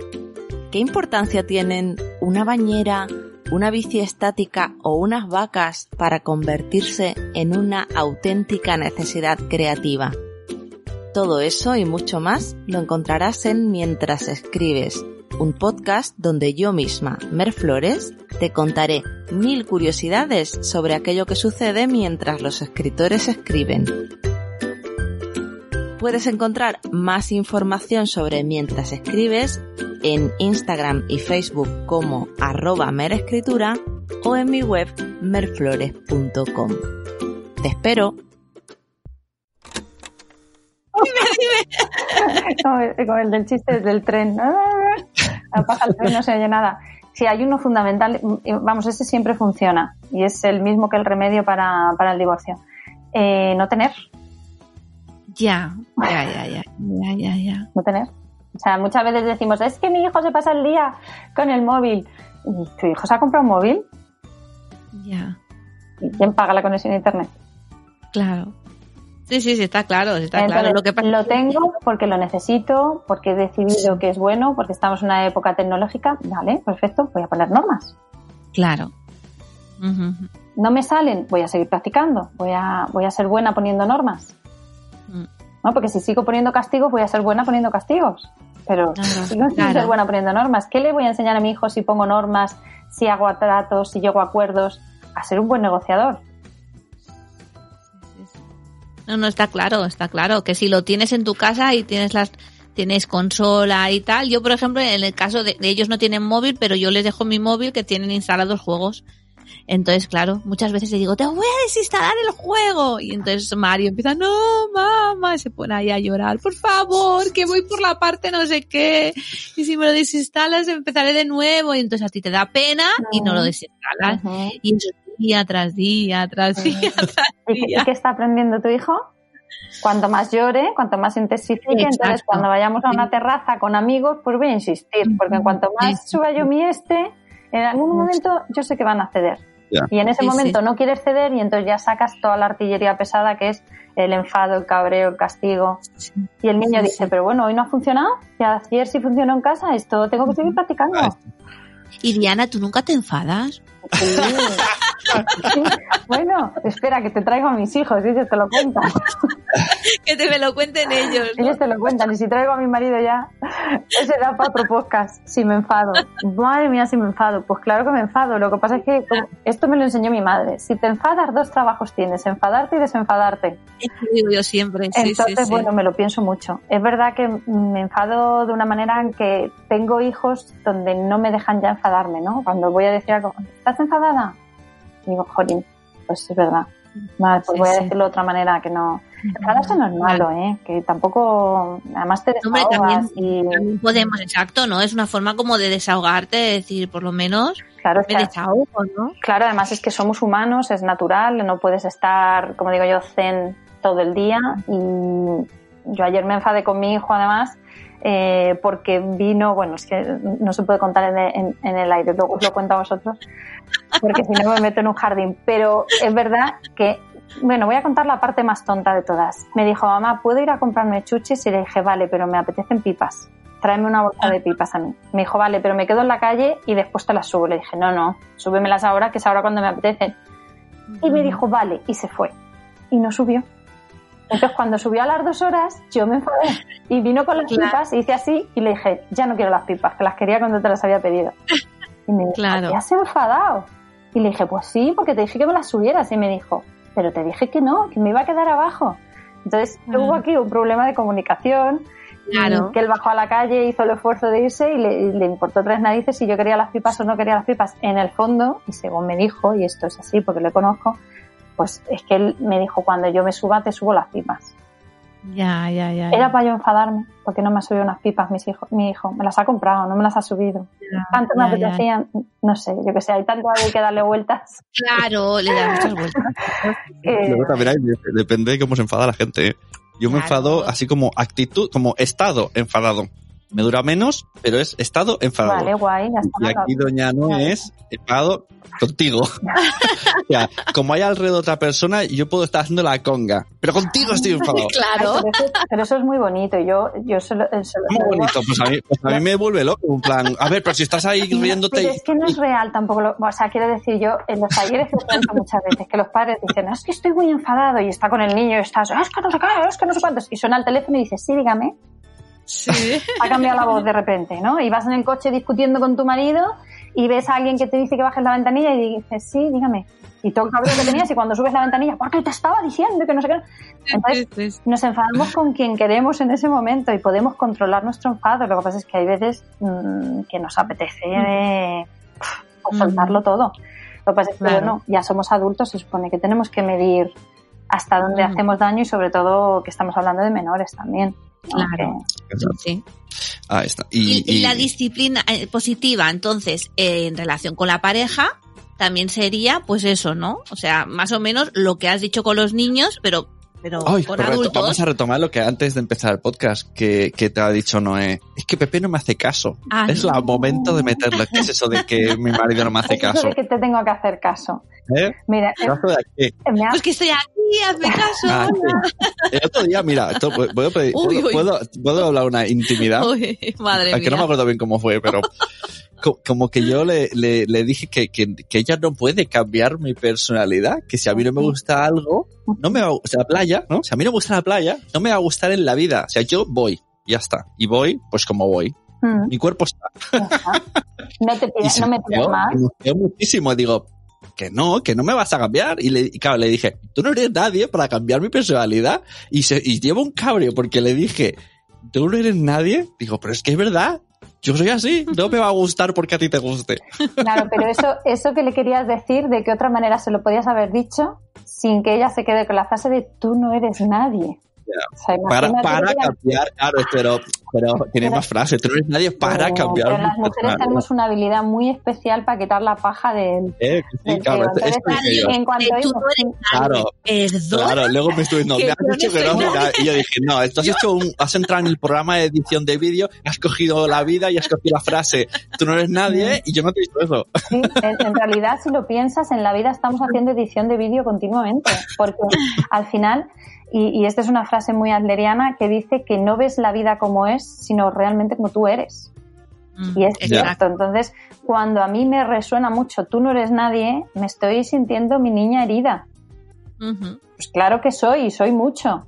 ¿Qué importancia tienen una bañera, una bici estática o unas vacas para convertirse en una auténtica necesidad creativa? Todo eso y mucho más lo encontrarás en Mientras Escribes, un podcast donde yo misma, Mer Flores, te contaré mil curiosidades sobre aquello que sucede mientras los escritores escriben. Puedes encontrar más información sobre Mientras Escribes en Instagram y Facebook como arroba merescritura o en mi web merflores.com. Te espero. como, el, del chiste del tren. La paja del tren no se oye nada. Si hay uno fundamental, vamos, ese siempre funciona y es el mismo que el remedio para, para el divorcio. Eh, no tener. Ya, ya, ya, ya, ya, ya, ya. No tener. O sea, muchas veces decimos, es que mi hijo se pasa el día con el móvil. ¿Y ¿Tu hijo se ha comprado un móvil? Ya, ¿Y quién paga la conexión a internet? claro. Sí, sí, sí, está claro, está Entonces, claro. Lo que pasa lo tengo porque lo necesito, porque he decidido que es bueno, porque estamos en una época tecnológica. Vale, perfecto, voy a poner normas. Claro. No me salen, voy a seguir practicando, voy a, voy a ser buena poniendo normas. ¿No? Porque si sigo poniendo castigos, voy a ser buena poniendo castigos. Pero Claro, sigo sin claro. ser buena poniendo normas. ¿Qué le voy a enseñar a mi hijo si pongo normas, si hago tratos, si llego a acuerdos? A ser un buen negociador. No, no, está claro, está claro. Que si lo tienes en tu casa y tienes las tienes consola y tal. Yo, por ejemplo, en el caso de, de ellos no tienen móvil, pero yo les dejo mi móvil que tienen instalados juegos. Entonces, claro, muchas veces le digo, te voy a desinstalar el juego. Y entonces Mario empieza, no, mamá, se pone ahí a llorar, por favor, que voy por la parte no sé qué. Y si me lo desinstalas, empezaré de nuevo. Y entonces a ti te da pena y no lo desinstalas. Y eso día tras día, tras día, tras ¿Y, qué- día. y qué está aprendiendo tu hijo? Cuanto más llore, cuanto más intensifique, entonces cuando vayamos a una terraza con amigos, pues voy a insistir, porque en cuanto más suba yo mi este, en algún momento yo sé que van a ceder. Ya. Y en ese Sí, momento sí. no quieres ceder y entonces ya sacas toda la artillería pesada que es el enfado, el cabreo, el castigo. Y el niño Sí, dice, sí. pero bueno, hoy no ha funcionado, y ayer sí funcionó en casa, esto tengo que seguir practicando. Y Diana, ¿tú nunca te enfadas? Bueno, espera, que te traigo a mis hijos y ellos te lo cuentan. que te me lo cuenten ellos. Ellos te lo cuentan. Y si traigo a mi marido ya, ese da para otro podcast. Si me enfado. Madre mía, si me enfado. Pues claro que me enfado. Lo que pasa es que esto me lo enseñó mi madre. Si te enfadas, dos trabajos tienes: enfadarte y desenfadarte. Yo siempre. Sí, Entonces, sí, sí. bueno, me lo pienso mucho. Es verdad que me enfado de una manera en que tengo hijos donde no me dejan ya enfadarme, ¿no? Cuando voy a decir algo, ¿estás enfadada? Digo, jolín, pues es verdad. Vale, pues Sí, voy a sí. decirlo de otra manera que no. Enfadarse no es malo, ¿eh? Que tampoco. Además te Hombre, desahogas y. También podemos, exacto, ¿no? Es una forma como de desahogarte, de decir, por lo menos Claro, me desahogo, ¿no? Claro, además es que somos humanos, es natural, no puedes estar, como digo yo, zen todo el día. Y yo ayer me enfadé con mi hijo, además, eh, porque vino, bueno, es que no se puede contar en el, en- en el aire, luego os lo cuento a vosotros, porque si no me meto en un jardín. Pero es verdad que, bueno, voy a contar la parte más tonta de todas. Me dijo, mamá, ¿puedo ir a comprarme chuches? Y le dije, vale, pero me apetecen pipas. Tráeme una bolsa de pipas a mí. Me dijo, vale, pero me quedo en la calle y después te las subo. Le dije, no, no, súbemelas ahora, que es ahora cuando me apetecen. Y me dijo, vale, y se fue. Y no subió. Entonces, cuando subió a las dos horas, yo me enfadé. Y vino con las Claro. pipas, hice así, y le dije, ya no quiero las pipas, que las quería cuando te las había pedido. Y me dijo, Claro. ¿te has enfadado? Y le dije, pues sí, porque te dije que me las subieras. Y me dijo, pero te dije que no, que me iba a quedar abajo. Entonces, Ah. hubo aquí un problema de comunicación. Claro. Que él bajó a la calle, hizo el esfuerzo de irse y le, y le importó tres narices si yo quería las pipas o no quería las pipas. En el fondo, y según me dijo, y esto es así porque lo conozco, pues es que él me dijo, cuando yo me suba, te subo las pipas. Ya, ya, ya. Era para yo enfadarme, porque no me ha subido unas pipas mis hijos, mi hijo. Me las ha comprado, no me las ha subido. Tanto me apetecían, no sé, yo que sé, hay tanto hay que darle vueltas. Claro, le das muchas vueltas. que- Luego también hay- depende de cómo se enfada la gente. ¿eh? Yo me Claro. enfado así como actitud, como estado enfadado. Me dura menos, pero es estado enfadado. Vale, guay, ya Y aquí doña no Vale. es enfadado contigo. o sea, como hay alrededor otra persona, yo puedo estar haciendo la conga, pero contigo estoy enfadado. Claro. Ay, pero, eso, pero eso es muy bonito. Yo, yo se lo, se lo Muy bonito, pues a mí, pues a mí me vuelve loco, un plan, a ver, pero si estás ahí riéndote Pero es que no es real tampoco. Lo, o sea, quiero decir, yo en los talleres lo cuento muchas veces que los padres dicen, es que estoy muy enfadado y está con el niño y estás, es que no sé qué, es que no sé cuántos. Y suena el teléfono y dices, sí, dígame. Sí. Ha cambiado la voz de repente, ¿no? Y vas en el coche discutiendo con tu marido y ves a alguien que te dice que bajes la ventanilla y dices, sí, dígame. Y todo el cabrón que tenías y cuando subes la ventanilla, porque te estaba diciendo que no sé qué. Entonces, nos enfadamos con quien queremos en ese momento y podemos controlar nuestro enfado. Lo que pasa es que hay veces mm, que nos apetece eh, pues, soltarlo todo. Lo que pasa es que, Claro. bueno, ya somos adultos, se supone que tenemos que medir hasta dónde Mm. hacemos daño y sobre todo que estamos hablando de menores también. Claro. Sí. Ahí está. Y, Y, y la disciplina eh, positiva, entonces, eh, en relación con la pareja, también sería, pues eso, ¿no? O sea, más o menos lo que has dicho con los niños, pero, pero Ay, con correcto. adultos. Vamos a retomar lo que antes de empezar el podcast que, que te ha dicho Noé. Es que Pepe no me hace caso. Ah, es el momento de meterlo. ¿Qué es eso de que mi marido no me hace Es caso? de que te tengo que hacer caso. ¿Eh? Mira, eh, ¿Caso de aquí? me ha- Pues que estoy aquí, hazme caso. Ah, sí. El otro día, mira, esto, ¿puedo, pedir- Uy, puedo- uy. puedo- puedo hablar una intimidad? Uy, madre Aunque mía. no me acuerdo bien cómo fue, pero como que yo le, le, le dije que, que, que ella no puede cambiar mi personalidad, que si a mí no me gusta algo, no me va a gustar la playa, ¿no? Si a mí no me gusta la playa, no me va a gustar en la vida. O sea, yo voy, ya está. Y voy, pues como voy. Mm, Mi cuerpo está. No te pidas, no me pidas más. me muchísimo. Digo, que no, que no me vas a cambiar. Y, le, y claro, le dije, tú no eres nadie para cambiar mi personalidad. Y, se, y llevo un cabreo porque le dije, tú no eres nadie. Digo, pero es que es verdad. Yo soy así, no me va a gustar porque a ti te guste. Claro, pero eso, eso que le querías decir, ¿de qué otra manera se lo podías haber dicho sin que ella se quede con la frase de tú no eres nadie? Sea, Para, para cambiar, claro, pero, pero tiene Pero- más frases. Tú no eres nadie para pero- cambiar Pero las mujeres personalidad. tenemos una habilidad muy especial para quitar la paja del, Eh, sí, del claro, dije yo. en cuanto Eh, tú oímos- no Claro. Claro, luego me estuve diciendo, Que me has no dicho que no, y yo dije, no, esto has hecho un, has entrado en el programa de edición de vídeo, has cogido la vida y has cogido la frase, tú no eres nadie, y yo no te he dicho eso. Sí, en, en realidad, si lo piensas, en la vida estamos haciendo edición de vídeo continuamente, porque al final, y, y esta es una frase muy adleriana que dice que no ves la vida como es, sino realmente como tú eres. Mm, Y es Ya. cierto. Entonces, cuando a mí me resuena mucho, tú no eres nadie, me estoy sintiendo mi niña herida. Pues claro que soy, y soy mucho.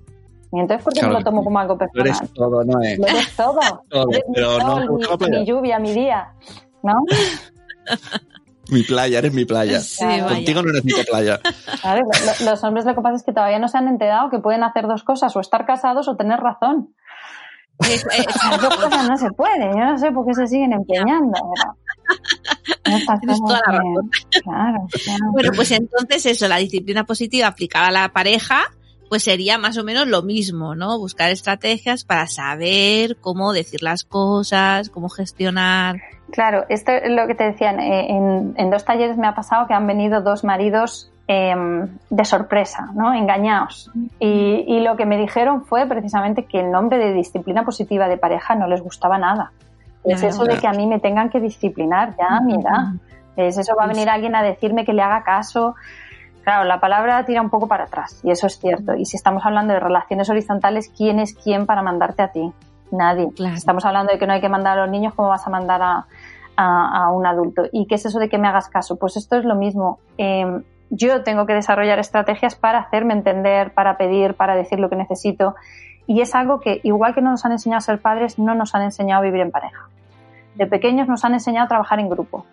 Y entonces, ¿por qué Claro me lo tomo como algo Tú eres personal? todo, no es. Lo eres todo. Todo, Eres mi no sol, mi lluvia, mi día. ¿No? Mi playa, eres mi playa. Sí, Claro. vaya. Contigo no playa. Claro, lo- lo- los hombres lo que pasa es que todavía no se han enterado que pueden hacer dos cosas, o estar casados o tener razón. Las dos cosas no se puede. Yo no sé por qué se siguen empeñando. Pero Tienes toda la que- Claro, claro. Bueno, pues entonces eso, la disciplina positiva aplicada a la pareja, pues sería más o menos lo mismo, ¿no? Buscar estrategias para saber cómo decir las cosas, cómo gestionar. Claro, esto es lo que te decían. eh, En, en dos talleres me ha pasado que han venido dos maridos eh, de sorpresa, ¿no? Engañados. Y, y lo que me dijeron fue precisamente que el nombre de disciplina positiva de pareja no les gustaba nada. Es eso de que a mí me tengan que disciplinar ya a mi edad. Es eso, va a venir alguien a decirme que le haga caso. Claro, la palabra tira un poco para atrás y eso es cierto. Y si estamos hablando de relaciones horizontales, ¿quién es quién para mandarte a ti? Nadie. Claro. Estamos hablando de que no hay que mandar a los niños, ¿cómo vas a mandar a, a- a un adulto? ¿Y qué es eso de que me hagas caso? Pues esto es lo mismo. Eh, yo tengo que desarrollar estrategias para hacerme entender, para pedir, para decir lo que necesito. Y es algo que, igual que no nos han enseñado a ser padres, no nos han enseñado a vivir en pareja. De pequeños nos han enseñado a trabajar en grupo,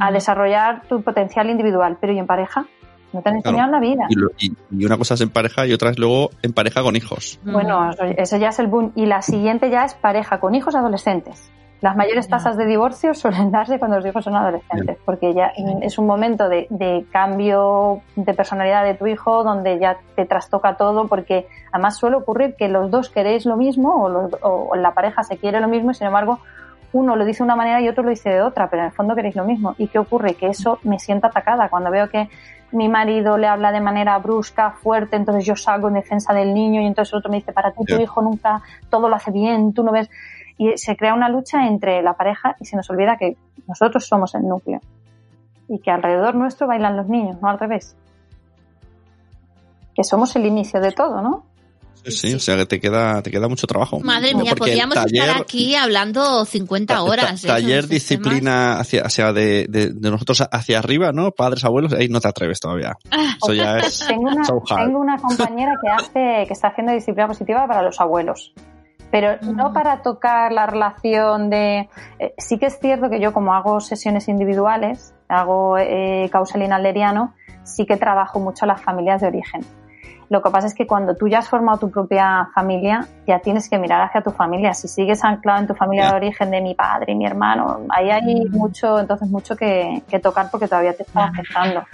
a desarrollar tu potencial individual, pero ¿y en pareja? No te han Claro. enseñado en la vida. Y, lo- y- y una cosa es en pareja y otra es luego en pareja con hijos. Bueno, eso ya es el boom. Y la siguiente ya es pareja con hijos adolescentes. Las mayores tasas de divorcio suelen darse cuando los hijos son adolescentes, porque ya es un momento de, de cambio de personalidad de tu hijo donde ya te trastoca todo, porque además suele ocurrir que los dos queréis lo mismo o, los- o la pareja se quiere lo mismo y sin embargo uno lo dice de una manera y otro lo dice de otra, pero en el fondo queréis lo mismo. ¿Y qué ocurre? Que eso me siento atacada cuando veo que mi marido le habla de manera brusca, fuerte, entonces yo salgo en defensa del niño y entonces el otro me dice, para ti tu hijo nunca todo lo hace bien, tú no ves... y se crea una lucha entre la pareja y se nos olvida que nosotros somos el núcleo y que alrededor nuestro bailan los niños, no al revés. Que somos el inicio de todo, ¿no? Sí, sí, o sea que te queda, te queda mucho trabajo. Madre mía, podríamos estar aquí hablando 50 horas. ¿eh? Taller, disciplina hacia, hacia de, de, nosotros hacia arriba, ¿no? Padres, abuelos, ahí no te atreves todavía. Ah. Eso ya es. Tengo una, tengo una compañera que hace, que está haciendo disciplina positiva para los abuelos pero no mm. para tocar la relación de... Eh, sí que es cierto que yo como hago sesiones individuales, hago eh, causal inalderiano, sí que trabajo mucho las familias de origen. Lo que pasa es que cuando tú ya has formado tu propia familia, ya tienes que mirar hacia tu familia. Si sigues anclado en tu familia de origen de mi padre y mi hermano, ahí hay mm. mucho, entonces mucho que, tocar porque todavía te está afectando.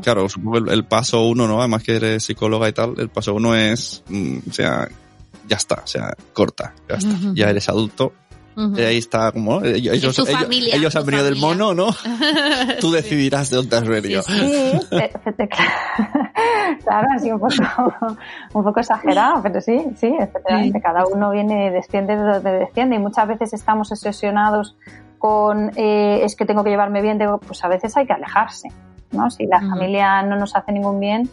claro, supongo el, el, paso uno, ¿no? Además que eres psicóloga y tal, el paso uno es, mm, o sea, ya está, o sea, corta, ya está. Ya eres adulto. Y ahí está como ellos, ellos, ellos han venido del mono, ¿no? Tú decidirás de dónde has venido. Sí, claro, así un poco, un poco exagerado, pero sí, sí, efectivamente, cada uno viene, desciende de donde desciende y muchas veces estamos obsesionados con eh, es que tengo que llevarme bien, pues a veces hay que alejarse, ¿no? Si la familia no nos hace ningún bien,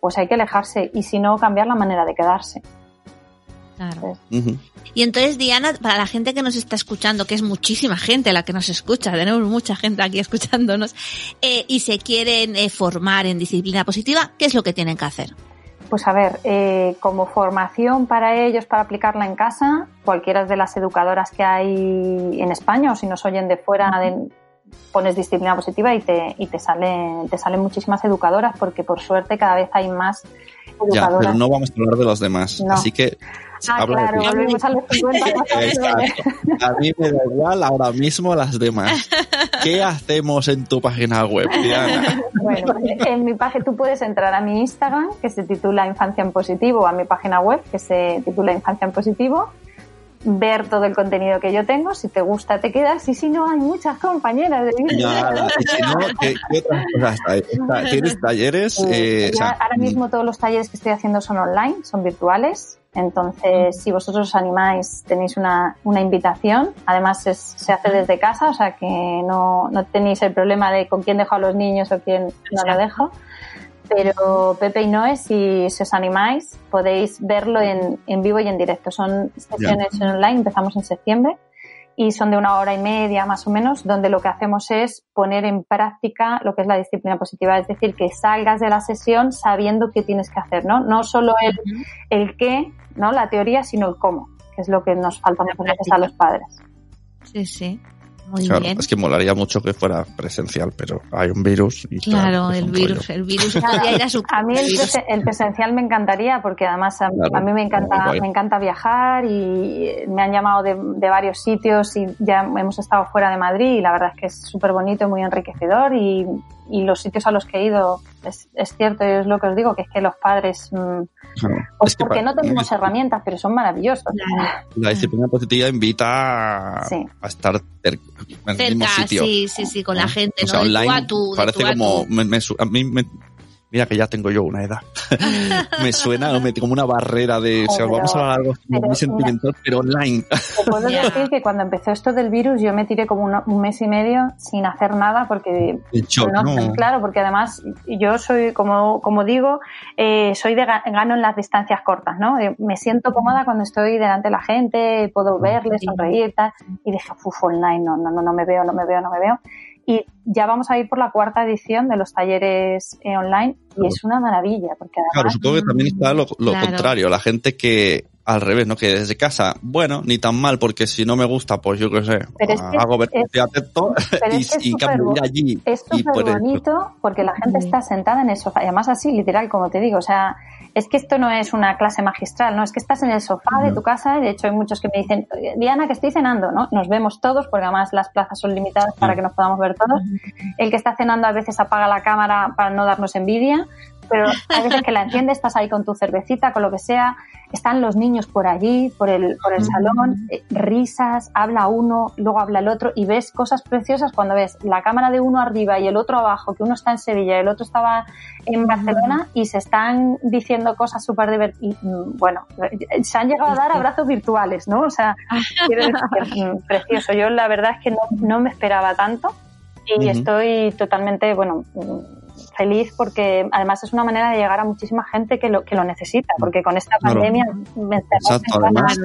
pues hay que alejarse y si no, cambiar la manera de quedarse. Claro. Y entonces, Diana, para la gente que nos está escuchando, que es muchísima gente la que nos escucha, tenemos mucha gente aquí escuchándonos, eh, y se quieren eh, formar en disciplina positiva, ¿qué es lo que tienen que hacer? Pues a ver, eh, como formación para ellos, para aplicarla en casa, cualquiera de las educadoras que hay en España, o si nos oyen de fuera, pones disciplina positiva y te, y te, salen, te salen muchísimas educadoras, porque por suerte cada vez hay más educadoras. Ya, pero no vamos a hablar de los demás. Así que Ah, claro, volvemos a los 50. a mí me da igual ahora mismo las demás. ¿Qué hacemos en tu página web, Diana? Bueno, en mi página tú puedes entrar a mi Instagram, que se titula Infancia en Positivo, o a mi página web, que se titula Infancia en Positivo, ver todo el contenido que yo tengo. Si te gusta, te quedas. Y si no, hay muchas compañeras de vida. si no, ¿qué, otras cosas hay? ¿Tienes talleres? Eh, ahora mismo todos los talleres que estoy haciendo son online, son virtuales. Entonces, si vosotros os animáis, tenéis una, una invitación. Además, se hace desde casa, o sea que no, no tenéis el problema de con quién dejo a los niños o quién no lo dejo. Pero Pepe y Noé, si, os animáis, podéis verlo en, en vivo y en directo. Son sesiones online, empezamos en septiembre y son de una hora y media más o menos, donde lo que hacemos es poner en práctica lo que es la disciplina positiva, es decir, que salgas de la sesión sabiendo qué tienes que hacer, ¿no? No solo el, el qué, ¿no? La teoría, sino el cómo, que es lo que nos falta muchas veces a los padres. Sí, sí claro, es que molaría mucho que fuera presencial, pero hay un virus. Y claro, el virus, el virus, A mí el, presencial me encantaría porque además a, mí me encanta, me encanta viajar y me han llamado de, de, varios sitios y ya hemos estado fuera de Madrid y la verdad es que es súper bonito, muy enriquecedor y, y los sitios a los que he ido, es, es cierto, y es lo que os digo, que es que los padres, mm, pues porque no tenemos herramientas, pero son maravillosos. La disciplina positiva invita a, estar en el mismo sitio. Sí, sí, sí, con la gente, o sea, online parece como, a mí me, Mira que ya tengo yo una edad. me suena como una barrera de, o sea, vamos a hablar algo muy sentimental, pero online. Te puedo decir que cuando empezó esto del virus yo me tiré como un, mes y medio sin hacer nada porque... no, Claro, porque además yo soy, como, como digo, eh, soy de gano en las distancias cortas, ¿no? Eh, me siento cómoda cuando estoy delante de la gente, puedo verles, sonreír, tal, y dije, uff, online, no, no, no, no me veo, no me veo, no me veo y ya vamos a ir por la cuarta edición de los talleres eh, online y es una maravilla. Porque claro, supongo que también está lo, contrario, la gente que al revés, ¿no? Que desde casa, bueno, ni tan mal, porque si no me gusta, pues yo qué sé, hago ver que acepto y, cambio ir allí. Es súper bonito porque la gente está sentada en el sofá, y además así, literal, como te digo, o sea, es que esto no es una clase magistral, ¿no? Es que estás en el sofá de tu casa, y de hecho hay muchos que me dicen, Diana, que estoy cenando, ¿no? Nos vemos todos, porque además las plazas son limitadas para que nos podamos ver todos. El que está cenando a veces apaga la cámara para no darnos envidia, pero a veces que la enciendes, estás ahí con tu cervecita, con lo que sea, están los niños por allí, por el, por el salón, eh, risas, habla uno, luego habla el otro y ves cosas preciosas cuando ves la cámara de uno arriba y el otro abajo, que uno está en Sevilla y el otro estaba en Barcelona y se están diciendo cosas súper divertidas. Bueno, se han llegado a dar abrazos virtuales, ¿no? O sea, mm, precioso. Yo la verdad es que no, no me esperaba tanto y estoy totalmente, bueno, feliz porque además es una manera de llegar a muchísima gente que lo, que lo necesita, porque con esta pandemia me Exacto, además,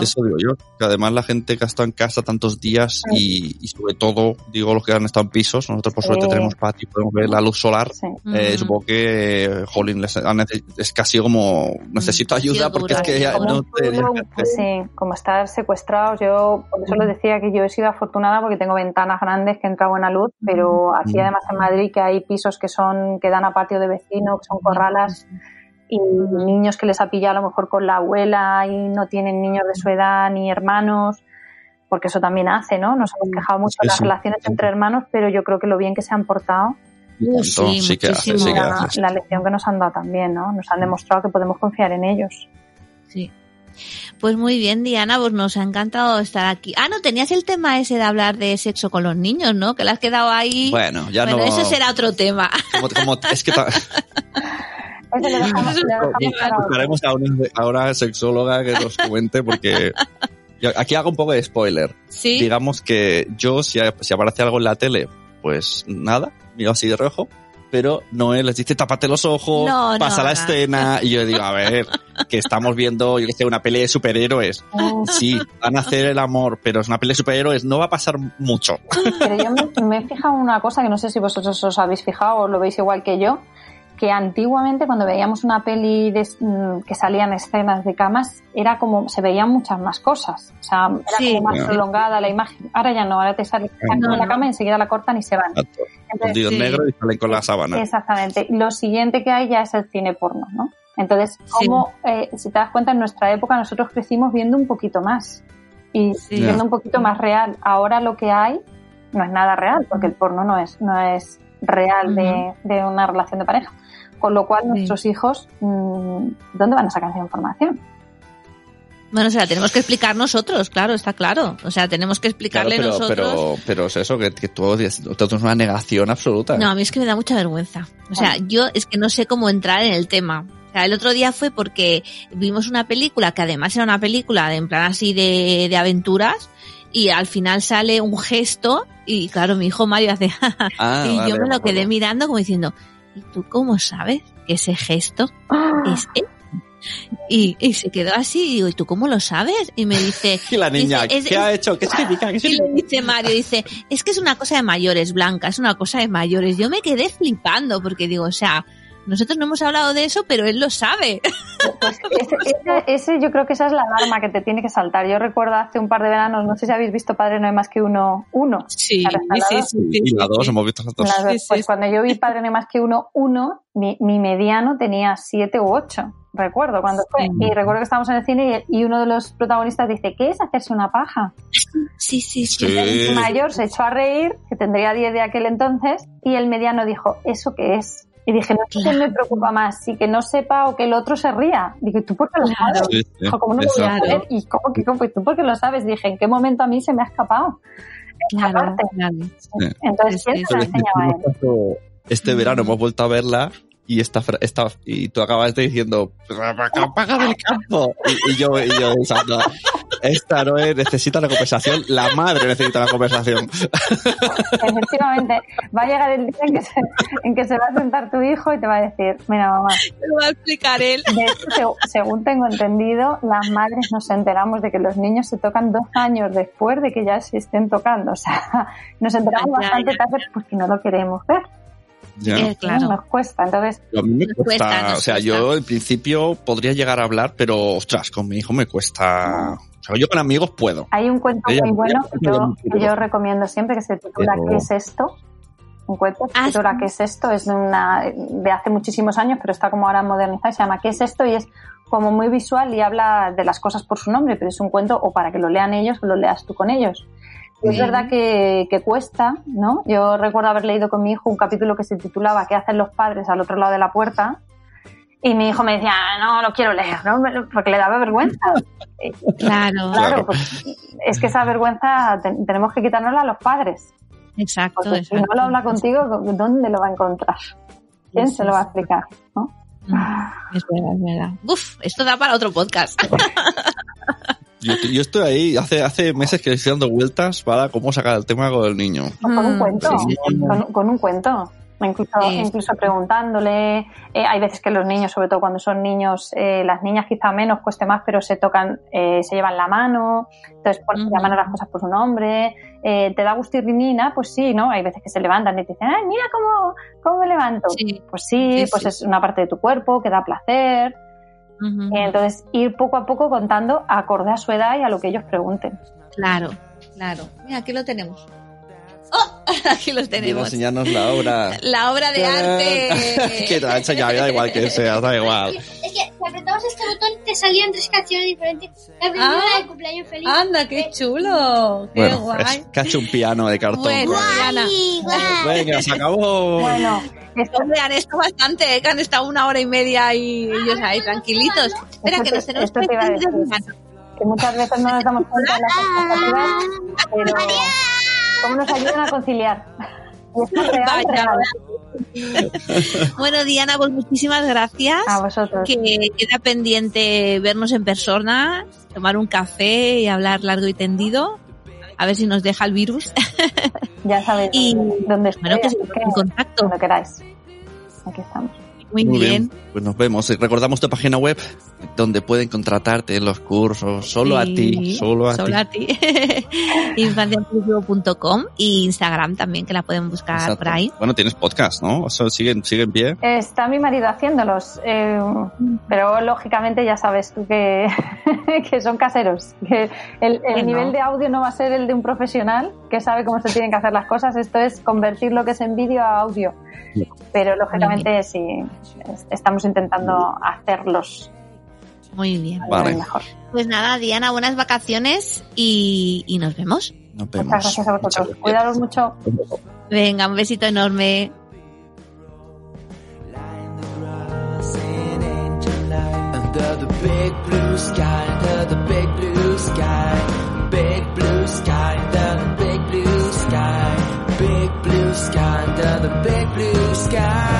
eso digo yo, que además la gente que ha estado en casa tantos días y, sobre todo, digo, los que han estado en pisos, nosotros por suerte tenemos patio, podemos ver la luz solar, eh, supongo que, jolín, es casi como, necesito ayuda porque es que ya no Sí, como estar secuestrados, yo por eso les decía que yo he sido afortunada porque tengo ventanas grandes que entra buena luz, pero aquí además en Madrid que hay pisos que son, que dan a patio de vecino, que son corralas, y niños que les ha pillado a lo mejor con la abuela y no tienen niños de su edad ni hermanos, porque eso también hace, ¿no? Nos hemos quejado mucho de las relaciones entre hermanos, pero yo creo que lo bien que se han portado. Sí, que hace, la, lección que nos han dado también, ¿no? Nos han demostrado que podemos confiar en ellos. Sí. Pues muy bien, Diana, pues nos ha encantado estar aquí. Ah, no, tenías el tema ese de hablar de sexo con los niños, ¿no? Que le has quedado ahí. Bueno, ya bueno, no. eso será otro tema. Como, es que Buscaremos a una ahora sexóloga que nos cuente porque aquí hago un poco de spoiler. Digamos que yo, si, aparece algo en la tele, pues nada, miro así de rojo, pero Noé les dice tápate los ojos, pasa la escena, y yo digo, a ver, que estamos viendo, yo que sé, una pelea de superhéroes. Oh. Sí, van a hacer el amor, pero es una pelea de superhéroes, no va a pasar mucho. Pero yo me, me he fijado una cosa que no sé si vosotros os habéis fijado o lo veis igual que yo, que antiguamente cuando veíamos una peli mm, que salían escenas de camas era como se veían muchas más cosas. O sea era como más prolongada la imagen. Ahora ya no ahora te sale en la cama y enseguida la cortan y se van. Entonces, negro y salen con la sábana. Exactamente. Lo siguiente que hay ya es el cine porno ¿no? entonces como eh, si te das cuenta en nuestra época nosotros crecimos viendo un poquito más y viendo un poquito más real ahora lo que hay no es nada real porque el porno no es no es real de, de una relación de pareja con lo cual, nuestros hijos, mm, ¿dónde van a sacar esa información? Bueno, o sea, tenemos que explicar nosotros, claro, está claro. O sea, tenemos que explicarle pero, nosotros. Pero, pero es eso, que, que todo, todo, es una negación absoluta. No, a mí es que me da mucha vergüenza. O sea, yo es que no sé cómo entrar en el tema. O sea, el otro día fue porque vimos una película que además era una película en plan así de, de aventuras y al final sale un gesto y claro, mi hijo Mario hace ah, y yo me lo quedé mirando como diciendo, ¿y tú cómo sabes que ese gesto ah. es él? Y, y, se quedó así y digo, ¿y tú cómo lo sabes? Y me dice... ¿Y la niña? ¿Qué ha hecho? ¿Qué significa? ¿Qué significa? Y le dice Mario, dice, es que es una cosa de mayores, Blanca, es una cosa de mayores. Yo me quedé flipando porque digo, o sea, nosotros no hemos hablado de eso, pero él lo sabe. Pues ese, yo creo que esa es la alarma que te tiene que saltar. Yo recuerdo hace un par de veranos, no sé si habéis visto Padre No hay más que uno, uno. Sí, sí, sí, Y la dos, hemos visto las dos. pues cuando yo vi Padre No hay más que uno, uno, mi, mediano tenía siete u ocho. Recuerdo cuando fue. Y recuerdo que estábamos en el cine y, uno de los protagonistas dice, ¿qué es hacerse una paja? Sí, sí, sí. El mayor se echó a reír, que tendría diez de aquel entonces, y el mediano dijo, ¿eso qué es? Y dije, no sé qué me preocupa más, si que no sepa o que el otro se ría. Dije, ¿tú por qué lo sabes? ¿Cómo no lo voy a saber? ¿Y cómo que cómo? tú por qué lo sabes? Dije, ¿en qué momento a mí se me ha escapado? Claro, Entonces, ¿quién se la enseñaba a él? Este verano hemos vuelto a verla y esta, esta y tú acabas de diciendo paga del campo y, y, yo y yo pensando esta no es, necesita la conversación la madre necesita la conversación efectivamente va a llegar el día en que, se, en que se va a sentar tu hijo y te va a decir mira mamá lo va a explicar él. Según tengo entendido las madres nos enteramos de que los niños se tocan dos años después de que ya se estén tocando. O sea nos enteramos bastante tarde porque no lo queremos ver ya. Eh, claro. Nos cuesta, entonces. A mí me cuesta, o sea, yo en principio podría llegar a hablar, pero ostras, con mi hijo me cuesta. O sea, yo con amigos puedo. Hay un cuento muy bueno que yo, recomiendo siempre que se titula ¿Qué es esto? Un cuento que se ah, titula ¿Qué es esto? Es de, una, de hace muchísimos años, pero está como ahora modernizado. Se llama ¿Qué es esto? Y es como muy visual y habla de las cosas por su nombre, pero es un cuento o para que lo lean ellos o lo leas tú con ellos es verdad que, que cuesta, ¿no? Yo recuerdo haber leído con mi hijo un capítulo que se titulaba ¿Qué hacen los padres al otro lado de la puerta? Y mi hijo me decía, no, no quiero leer, ¿no? Porque le daba vergüenza. Claro. Claro, pues es que esa vergüenza te- tenemos que quitárnosla a los padres. Exacto, Porque si no lo habla contigo, ¿dónde lo va a encontrar? ¿Quién se lo va a explicar? ¿no? Mm, Es verdad, es verdad. Uf, esto da para otro podcast. Yo, yo estoy ahí, hace, hace meses que estoy dando vueltas para cómo sacar el tema con el niño. Con un Mm, cuento. Con, con un cuento. Incluso, Sí. incluso preguntándole, eh, hay veces que los niños, sobre todo cuando son niños, eh, las niñas quizá menos, cueste más, pero se tocan, eh, se llevan la mano, entonces por, Ujú. llaman a las cosas por su nombre, eh, te da gustirrinina, pues sí, ¿no? Hay veces que se levantan y te dicen, ay, mira cómo, cómo me levanto. Sí. Pues sí, Sí, pues sí. es una parte de tu cuerpo que da placer. Entonces, ir poco a poco contando acorde a su edad y a lo que ellos pregunten. Claro, claro. Mira, aquí lo tenemos. ¡Oh! Aquí lo Viene a tenemos. enseñarnos la obra. La obra de arte. que te la ha enseñado, da igual que sea, da igual. Es que si apretabas este botón te salían tres canciones diferentes. La primera Ah. de cumpleaños feliz. Anda, qué chulo. Qué Bueno, guay. es que ha hecho un piano de cartón. Bueno, Diana. Ay, guau. Venga, se acabó. Bueno, esto- Hombre, han estado bastante, ¿eh? que han estado una hora y media y ellos ahí tranquilitos. Espera, que nos tenemos Esto a que muchas veces no nos damos cuenta de las expectativas, pero cómo nos ayudan a conciliar. Real, real. Bueno, Diana, pues muchísimas gracias. A vosotros. Que queda pendiente vernos en persona, tomar un café y hablar largo y tendido. A ver si nos deja el virus. Ya sabéis Y- dónde estoy, Bueno, que sigamos en contacto. cuando queráis. Aquí estamos. Muy, Muy bien. bien. Pues nos vemos. Recordamos tu página web donde pueden contratarte en los cursos. Solo a ti. Solo a Solo ti. Infanciainclusivo.com y Instagram también, que la pueden buscar Exacto. por ahí. Bueno, tienes podcast, ¿no? Eso sigue, sigue en pie. Está mi marido haciéndolos, eh, pero lógicamente ya sabes tú que, que son caseros, que el, el Bueno. nivel de audio no va a ser el de un profesional que sabe cómo se tienen que hacer las cosas, esto es convertir lo que es en vídeo a audio. Pero lógicamente sí, estamos intentando hacerlos Muy bien. al Vale. mejor. Pues nada, Diana, buenas vacaciones y, y nos vemos. Nos vemos. Muchas gracias a vosotros. Muchas Cuidaros mucho. Venga, un besito enorme. Under the big blue sky, under the big blue sky, big blue sky, under the big blue sky, big blue sky, under the big blue sky,